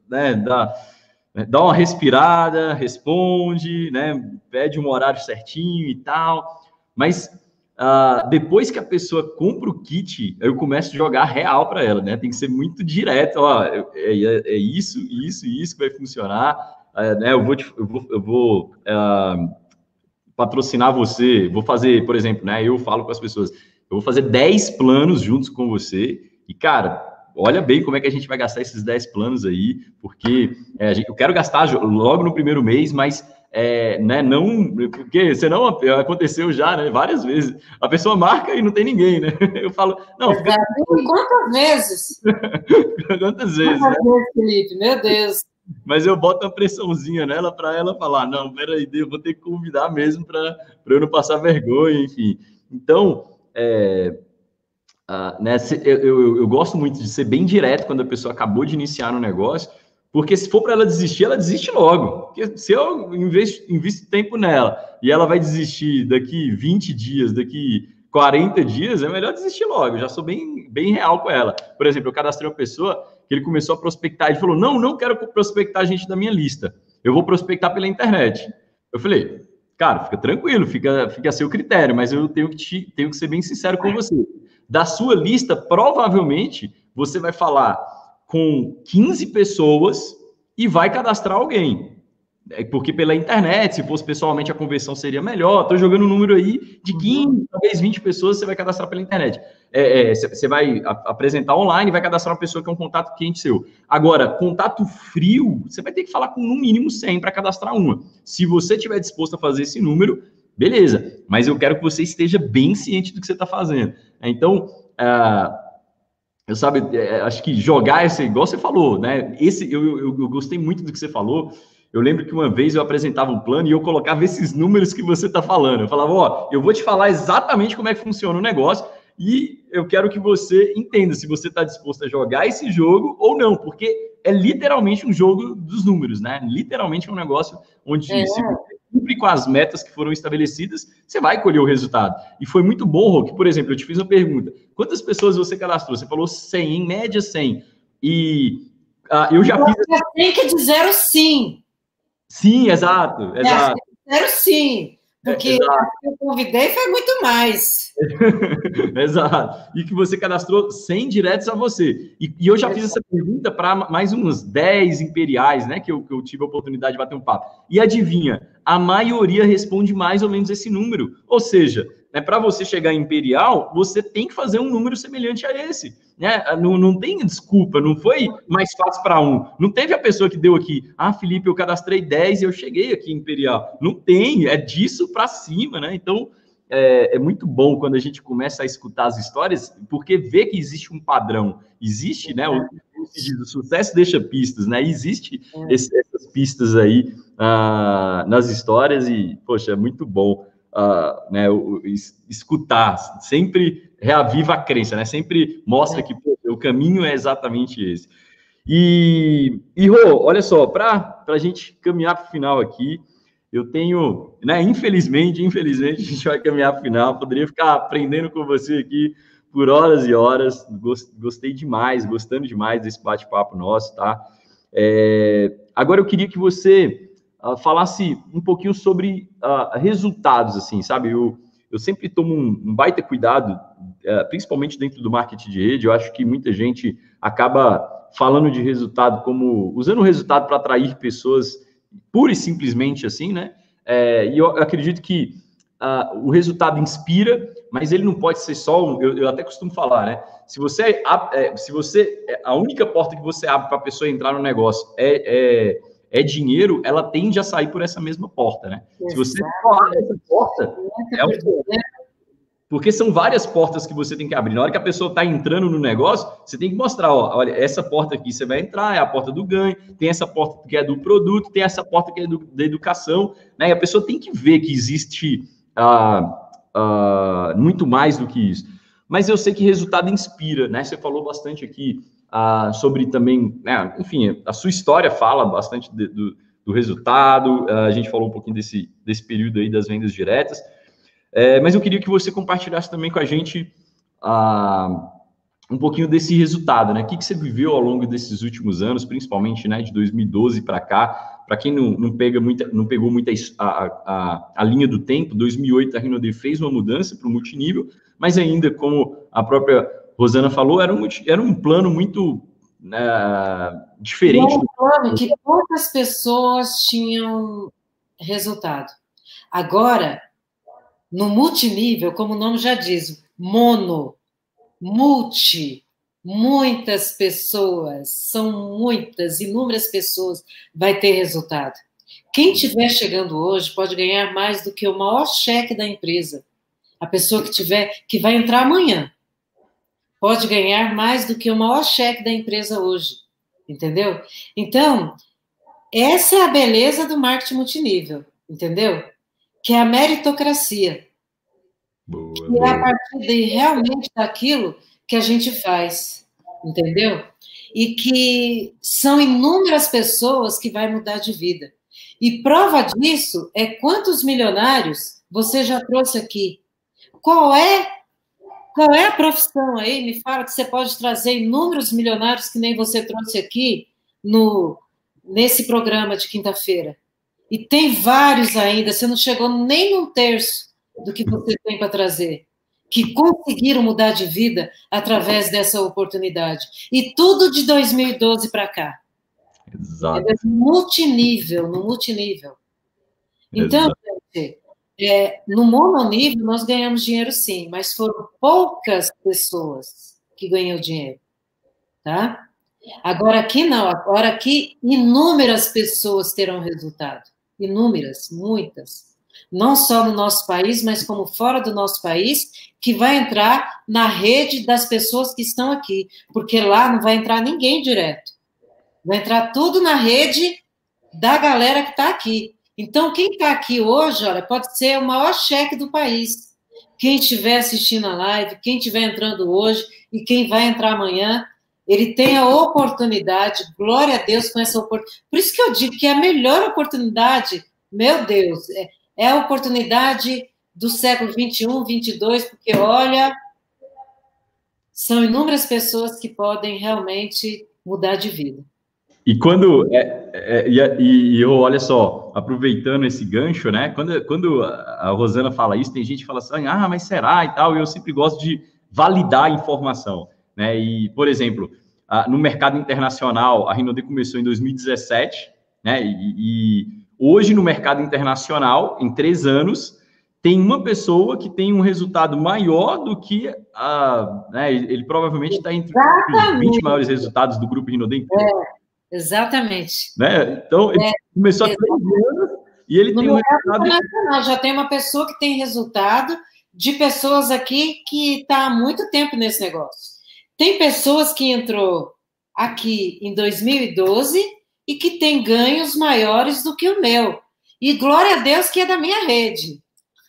né, dá, né, dá uma respirada, responde, né? Pede um horário certinho e tal. Mas uh, depois que a pessoa compra o kit, eu começo a jogar real para ela, né? Tem que ser muito direto, ó, é, é, é isso, isso, isso que vai funcionar, é, né? Eu vou, te, eu vou, eu vou uh, patrocinar você, vou fazer, por exemplo, né? Eu falo com as pessoas, eu vou fazer 10 planos juntos com você, e, cara, olha bem como é que a gente vai gastar esses 10 planos aí, porque é, eu quero gastar logo no primeiro mês, mas é, né, não, porque senão aconteceu já, né, várias vezes. A pessoa marca e não tem ninguém, né? Eu falo, não. Fica... Quantas vezes? Quantas vezes? Quantas né? vezes, Felipe? Meu Deus. Mas eu boto uma pressãozinha nela para ela falar, não, peraí, eu vou ter que convidar mesmo para eu não passar vergonha, enfim. Então, é, Uh, né, eu, eu, eu, gosto muito de ser bem direto quando a pessoa acabou de iniciar no negócio, porque se for para ela desistir, ela desiste logo. Porque se eu investo, invisto tempo nela e ela vai desistir daqui 20 dias, daqui 40 dias, é melhor desistir logo. Eu já sou bem, bem real com ela. Por exemplo, eu cadastrei uma pessoa que ele começou a prospectar e falou: Não, não quero prospectar gente da minha lista. Eu vou prospectar pela internet. Eu falei, cara, fica tranquilo, fica, fica a seu critério, mas eu tenho que, te, tenho que ser bem sincero com você da sua lista, provavelmente você vai falar com 15 pessoas e vai cadastrar alguém. É porque pela internet, se fosse pessoalmente, a conversão seria melhor. Estou jogando um número aí de 15, uhum. talvez 20 pessoas você vai cadastrar pela internet. É, é, você vai apresentar online, vai cadastrar uma pessoa que é um contato quente seu. Agora, contato frio, você vai ter que falar com no mínimo 100 para cadastrar uma. Se você estiver disposto a fazer esse número, beleza. Mas eu quero que você esteja bem ciente do que você está fazendo. Então, uh, eu sabe, é, acho que jogar esse, igual você falou, né? Esse eu, eu, eu, gostei muito do que você falou. Eu lembro que uma vez eu apresentava um plano e eu colocava esses números que você está falando. Eu falava, ó, eu vou te falar exatamente como é que funciona o negócio e eu quero que você entenda se você está disposto a jogar esse jogo ou não, porque é literalmente um jogo dos números, né? Literalmente um negócio onde é. se você cumpre com as metas que foram estabelecidas, você vai colher o resultado. E foi muito bom, Rô, que, por exemplo, eu te fiz uma pergunta. Quantas pessoas você cadastrou? Você falou 100, em média 100. E uh, eu já você fiz... tem que dizer o sim. Sim, exato, é, exato. Dizer sim. Porque é, eu convidei foi muito mais. Exato. E que você cadastrou 100 diretos a você. E, e eu já fiz essa pergunta para mais uns 10 imperiais, né? Que eu, que eu tive a oportunidade de bater um papo. E adivinha, a maioria responde mais ou menos esse número. Ou seja, né, para você chegar em imperial, você tem que fazer um número semelhante a esse. Né? Não, não tem desculpa, não foi mais fácil para um. Não teve a pessoa que deu aqui, ah, Felipe, eu cadastrei 10 e eu cheguei aqui em Imperial. Não tem, é disso para cima, né? Então, é, é, muito bom quando a gente começa a escutar as histórias, porque vê que existe um padrão. Existe, né? O, o sucesso deixa pistas, né? Existe é. esse, essas pistas aí uh, nas histórias e, poxa, é muito bom uh, né, o, escutar, sempre reaviva a crença, né? Sempre mostra que pô, o caminho é exatamente esse. E, e Rô, olha só, para a gente caminhar para o final aqui, eu tenho, né? Infelizmente, infelizmente, a gente vai caminhar para o final. Poderia ficar aprendendo com você aqui por horas e horas. Gostei demais, gostando demais desse bate-papo nosso, tá? É, agora eu queria que você uh, falasse um pouquinho sobre uh, resultados, assim, sabe? Eu, eu sempre tomo um, um baita cuidado, uh, principalmente dentro do marketing de rede. Eu acho que muita gente acaba falando de resultado como usando o resultado para atrair pessoas pura e simplesmente assim, né? É, e eu acredito que uh, o resultado inspira, mas ele não pode ser só um. Eu, eu até costumo falar, né? Se você, é, se você a única porta que você abre para a pessoa entrar no negócio é, é é dinheiro, ela tende a sair por essa mesma porta, né? Exato. Se você só abre essa porta, é o... porque são várias portas que você tem que abrir. Na hora que a pessoa está entrando no negócio, você tem que mostrar, ó, olha, essa porta aqui você vai entrar, é a porta do ganho, tem essa porta que é do produto, tem essa porta que é do, da educação, né? E a pessoa tem que ver que existe ah, ah, muito mais do que isso. Mas eu sei que resultado inspira, né? Você falou bastante aqui ah, sobre também, né, enfim, a sua história fala bastante de, do, do, resultado, ah, a gente falou um pouquinho desse, desse período aí das vendas diretas, é, mas eu queria que você compartilhasse também com a gente um pouquinho desse resultado, né? O que, que você viveu ao longo desses últimos anos, principalmente né, de 2012 para cá, para quem não, não, pega muita, não pegou muita a, a, a linha do tempo, 2008 a Rinode fez uma mudança para o multinível, mas ainda, como a própria Rosana falou, era um, era um plano muito né, diferente. Era um plano que poucas pessoas tinham resultado. Agora, no multinível, como o nome já diz, mono, multi, muitas pessoas, são muitas, inúmeras pessoas, vai ter resultado. Quem estiver chegando hoje pode ganhar mais do que o maior cheque da empresa. A pessoa que tiver, que vai entrar amanhã, pode ganhar mais do que o maior cheque da empresa hoje. Entendeu? Então, essa é a beleza do marketing multinível, entendeu? Que é a meritocracia. Boa, que é a partir de realmente daquilo que a gente faz, entendeu? E que são inúmeras pessoas que vai mudar de vida. E prova disso é quantos milionários você já trouxe aqui. Qual é qual é a profissão aí? Me fala que você pode trazer inúmeros milionários que nem você trouxe aqui no nesse programa de quinta-feira. E tem vários ainda, você não chegou nem um terço do que você tem para trazer que conseguiram mudar de vida através dessa oportunidade. E tudo de 2012 para cá. Exato. É multinível, no multinível. Então, gente, é, no mononível nós ganhamos dinheiro sim, mas foram poucas pessoas que ganham dinheiro. Tá? Agora aqui não, agora aqui inúmeras pessoas terão resultado. Inúmeras, muitas não só no nosso país, mas como fora do nosso país, que vai entrar na rede das pessoas que estão aqui, porque lá não vai entrar ninguém direto. Vai entrar tudo na rede da galera que está aqui. Então, quem está aqui hoje, olha, pode ser o maior cheque do país. Quem estiver assistindo a live, quem estiver entrando hoje e quem vai entrar amanhã, ele tem a oportunidade, glória a Deus com essa oportunidade. Por isso que eu digo que é a melhor oportunidade, meu Deus, é, é a oportunidade do século 21, 22, porque olha, são inúmeras pessoas que podem realmente mudar de vida. E quando é, é, e, e, olha só, aproveitando esse gancho, né? Quando, quando a Rosana fala isso, tem gente que fala assim, ah, mas será e tal. Eu sempre gosto de validar a informação, né? E por exemplo, no mercado internacional, a Rinode começou em 2017, né? E, e Hoje, no mercado internacional, em três anos, tem uma pessoa que tem um resultado maior do que a. Né, ele provavelmente está entre os 20 maiores resultados do grupo Rinodem. É, exatamente. Né? Então, ele é, começou há três anos e ele no tem um resultado. Já tem uma pessoa que tem resultado de pessoas aqui que está há muito tempo nesse negócio. Tem pessoas que entrou aqui em 2012 e que tem ganhos maiores do que o meu. E glória a Deus que é da minha rede.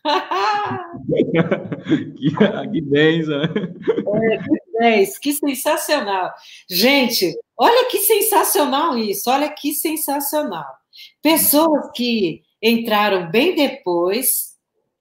que, que benção. É, que benção, que sensacional. Gente, olha que sensacional isso, olha que sensacional. Pessoas que entraram bem depois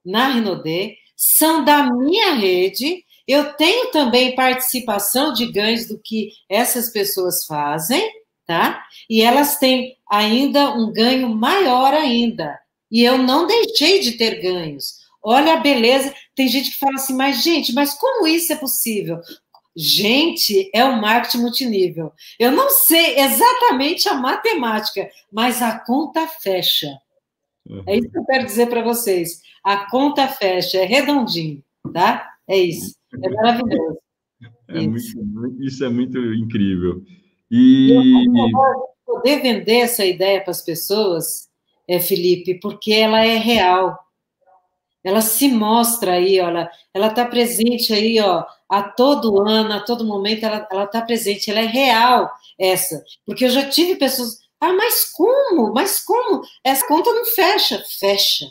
na Renaudet são da minha rede. Eu tenho também participação de ganhos do que essas pessoas fazem tá? E elas têm ainda um ganho maior ainda. E eu não deixei de ter ganhos. Olha a beleza. Tem gente que fala assim, mas gente, mas como isso é possível? Gente, é o marketing multinível. Eu não sei exatamente a matemática, mas a conta fecha. Uhum. É isso que eu quero dizer para vocês. A conta fecha, é redondinho, tá? É isso. É maravilhoso. É isso. Muito, isso é muito incrível. E poder vender essa ideia para as pessoas, é, Felipe, porque ela é real. Ela se mostra aí, ó, ela está presente aí, ó, a todo ano, a todo momento, ela está presente, ela é real essa. Porque eu já tive pessoas, ah, mas como? Mas como? Essa conta não fecha. Fecha,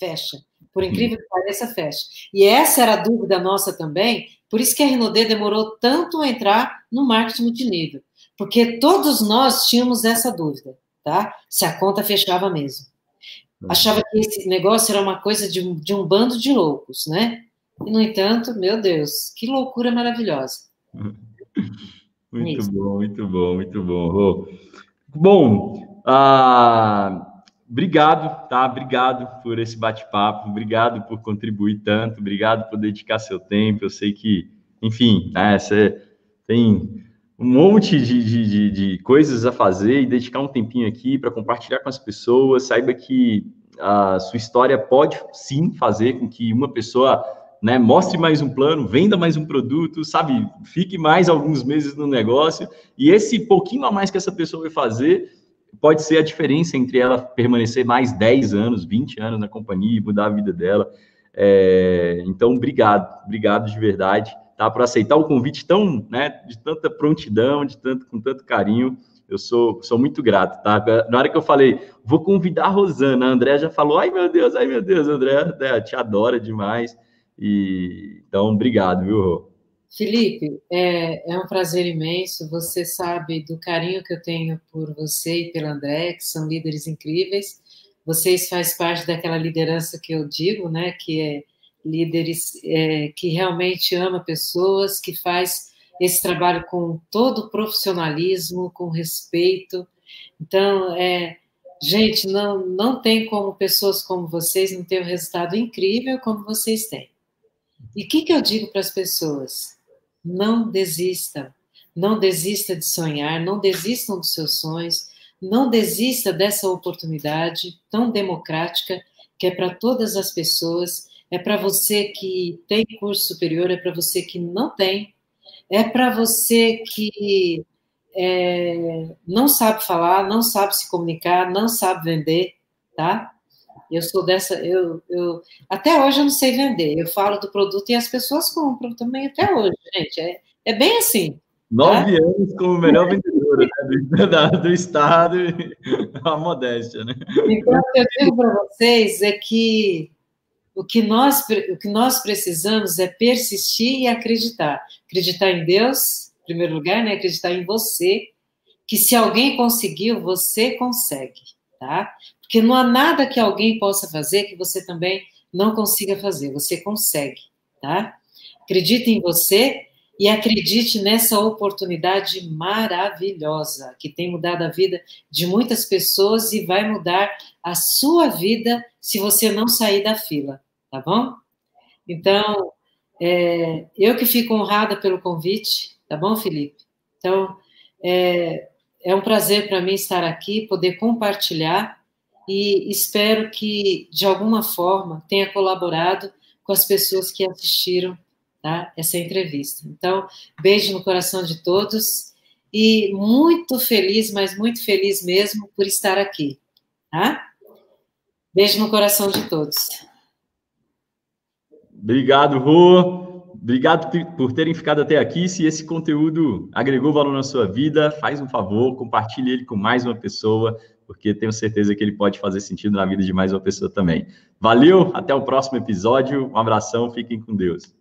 fecha. Por incrível que pareça, fecha. E essa era a dúvida nossa também, por isso que a Renaudet demorou tanto a entrar no marketing multinível. Porque todos nós tínhamos essa dúvida, tá? Se a conta fechava mesmo. Uhum. Achava que esse negócio era uma coisa de, de um bando de loucos, né? E, no entanto, meu Deus, que loucura maravilhosa. Muito Isso. bom, muito bom, muito bom. Bom, ah, obrigado, tá? Obrigado por esse bate-papo, obrigado por contribuir tanto, obrigado por dedicar seu tempo. Eu sei que, enfim, né, você tem um monte de, de, de, coisas a fazer e dedicar um tempinho aqui para compartilhar com as pessoas. Saiba que a sua história pode sim fazer com que uma pessoa né, mostre mais um plano, venda mais um produto, sabe, fique mais alguns meses no negócio, e esse pouquinho a mais que essa pessoa vai fazer pode ser a diferença entre ela permanecer mais 10 anos, 20 anos na companhia e mudar a vida dela. É, então, obrigado, obrigado de verdade tá? Por aceitar o convite tão, né, de tanta prontidão, de tanto, com tanto carinho. Eu sou, sou muito grato, tá? Na hora que eu falei, vou convidar a Rosana, a André já falou, ai meu Deus, ai meu Deus, André, André te adora demais. E então, obrigado, viu, Rô? Felipe, é, é, um prazer imenso. Você sabe do carinho que eu tenho por você e pela André, que são líderes incríveis. Vocês fazem parte daquela liderança que eu digo, né? Que é líderes é, que realmente ama pessoas, que faz esse trabalho com todo profissionalismo, com respeito. Então, é, gente, não, não tem como pessoas como vocês não ter um resultado incrível como vocês têm. E o que, que eu digo para as pessoas? Não desista, não desista de sonhar, não desistam dos seus sonhos, não desista dessa oportunidade tão democrática que é para todas as pessoas é para você que tem curso superior, é para você que não tem, é para você que é, não sabe falar, não sabe se comunicar, não sabe vender, tá? Eu sou dessa, eu, eu até hoje eu não sei vender. Eu falo do produto e as pessoas compram também até hoje, gente. É, é bem assim. Tá? Nove tá? anos como melhor vendedora né, do, do estado, a modéstia, né? Então, o que eu digo para vocês é que o que nós, o que nós precisamos é persistir e acreditar. Acreditar em Deus, em primeiro lugar, né? Acreditar em você, que se alguém conseguiu, você consegue, tá? Porque não há nada que alguém possa fazer que você também não consiga fazer. Você consegue, tá? Acredite em você e acredite nessa oportunidade maravilhosa que tem mudado a vida de muitas pessoas e vai mudar a sua vida se você não sair da fila, tá bom? Então, é, eu que fico honrada pelo convite, tá bom, Felipe? Então, é, é um prazer para mim estar aqui, poder compartilhar e espero que, de alguma forma, tenha colaborado com as pessoas que assistiram tá, essa entrevista. Então, beijo no coração de todos e muito feliz, mas muito feliz mesmo por estar aqui, tá? Beijo no coração de todos. Obrigado, Rô. Obrigado por terem ficado até aqui. Se esse conteúdo agregou valor na sua vida, faz um favor, compartilhe ele com mais uma pessoa, porque tenho certeza que ele pode fazer sentido na vida de mais uma pessoa também. Valeu, até o próximo episódio. Um abração, fiquem com Deus.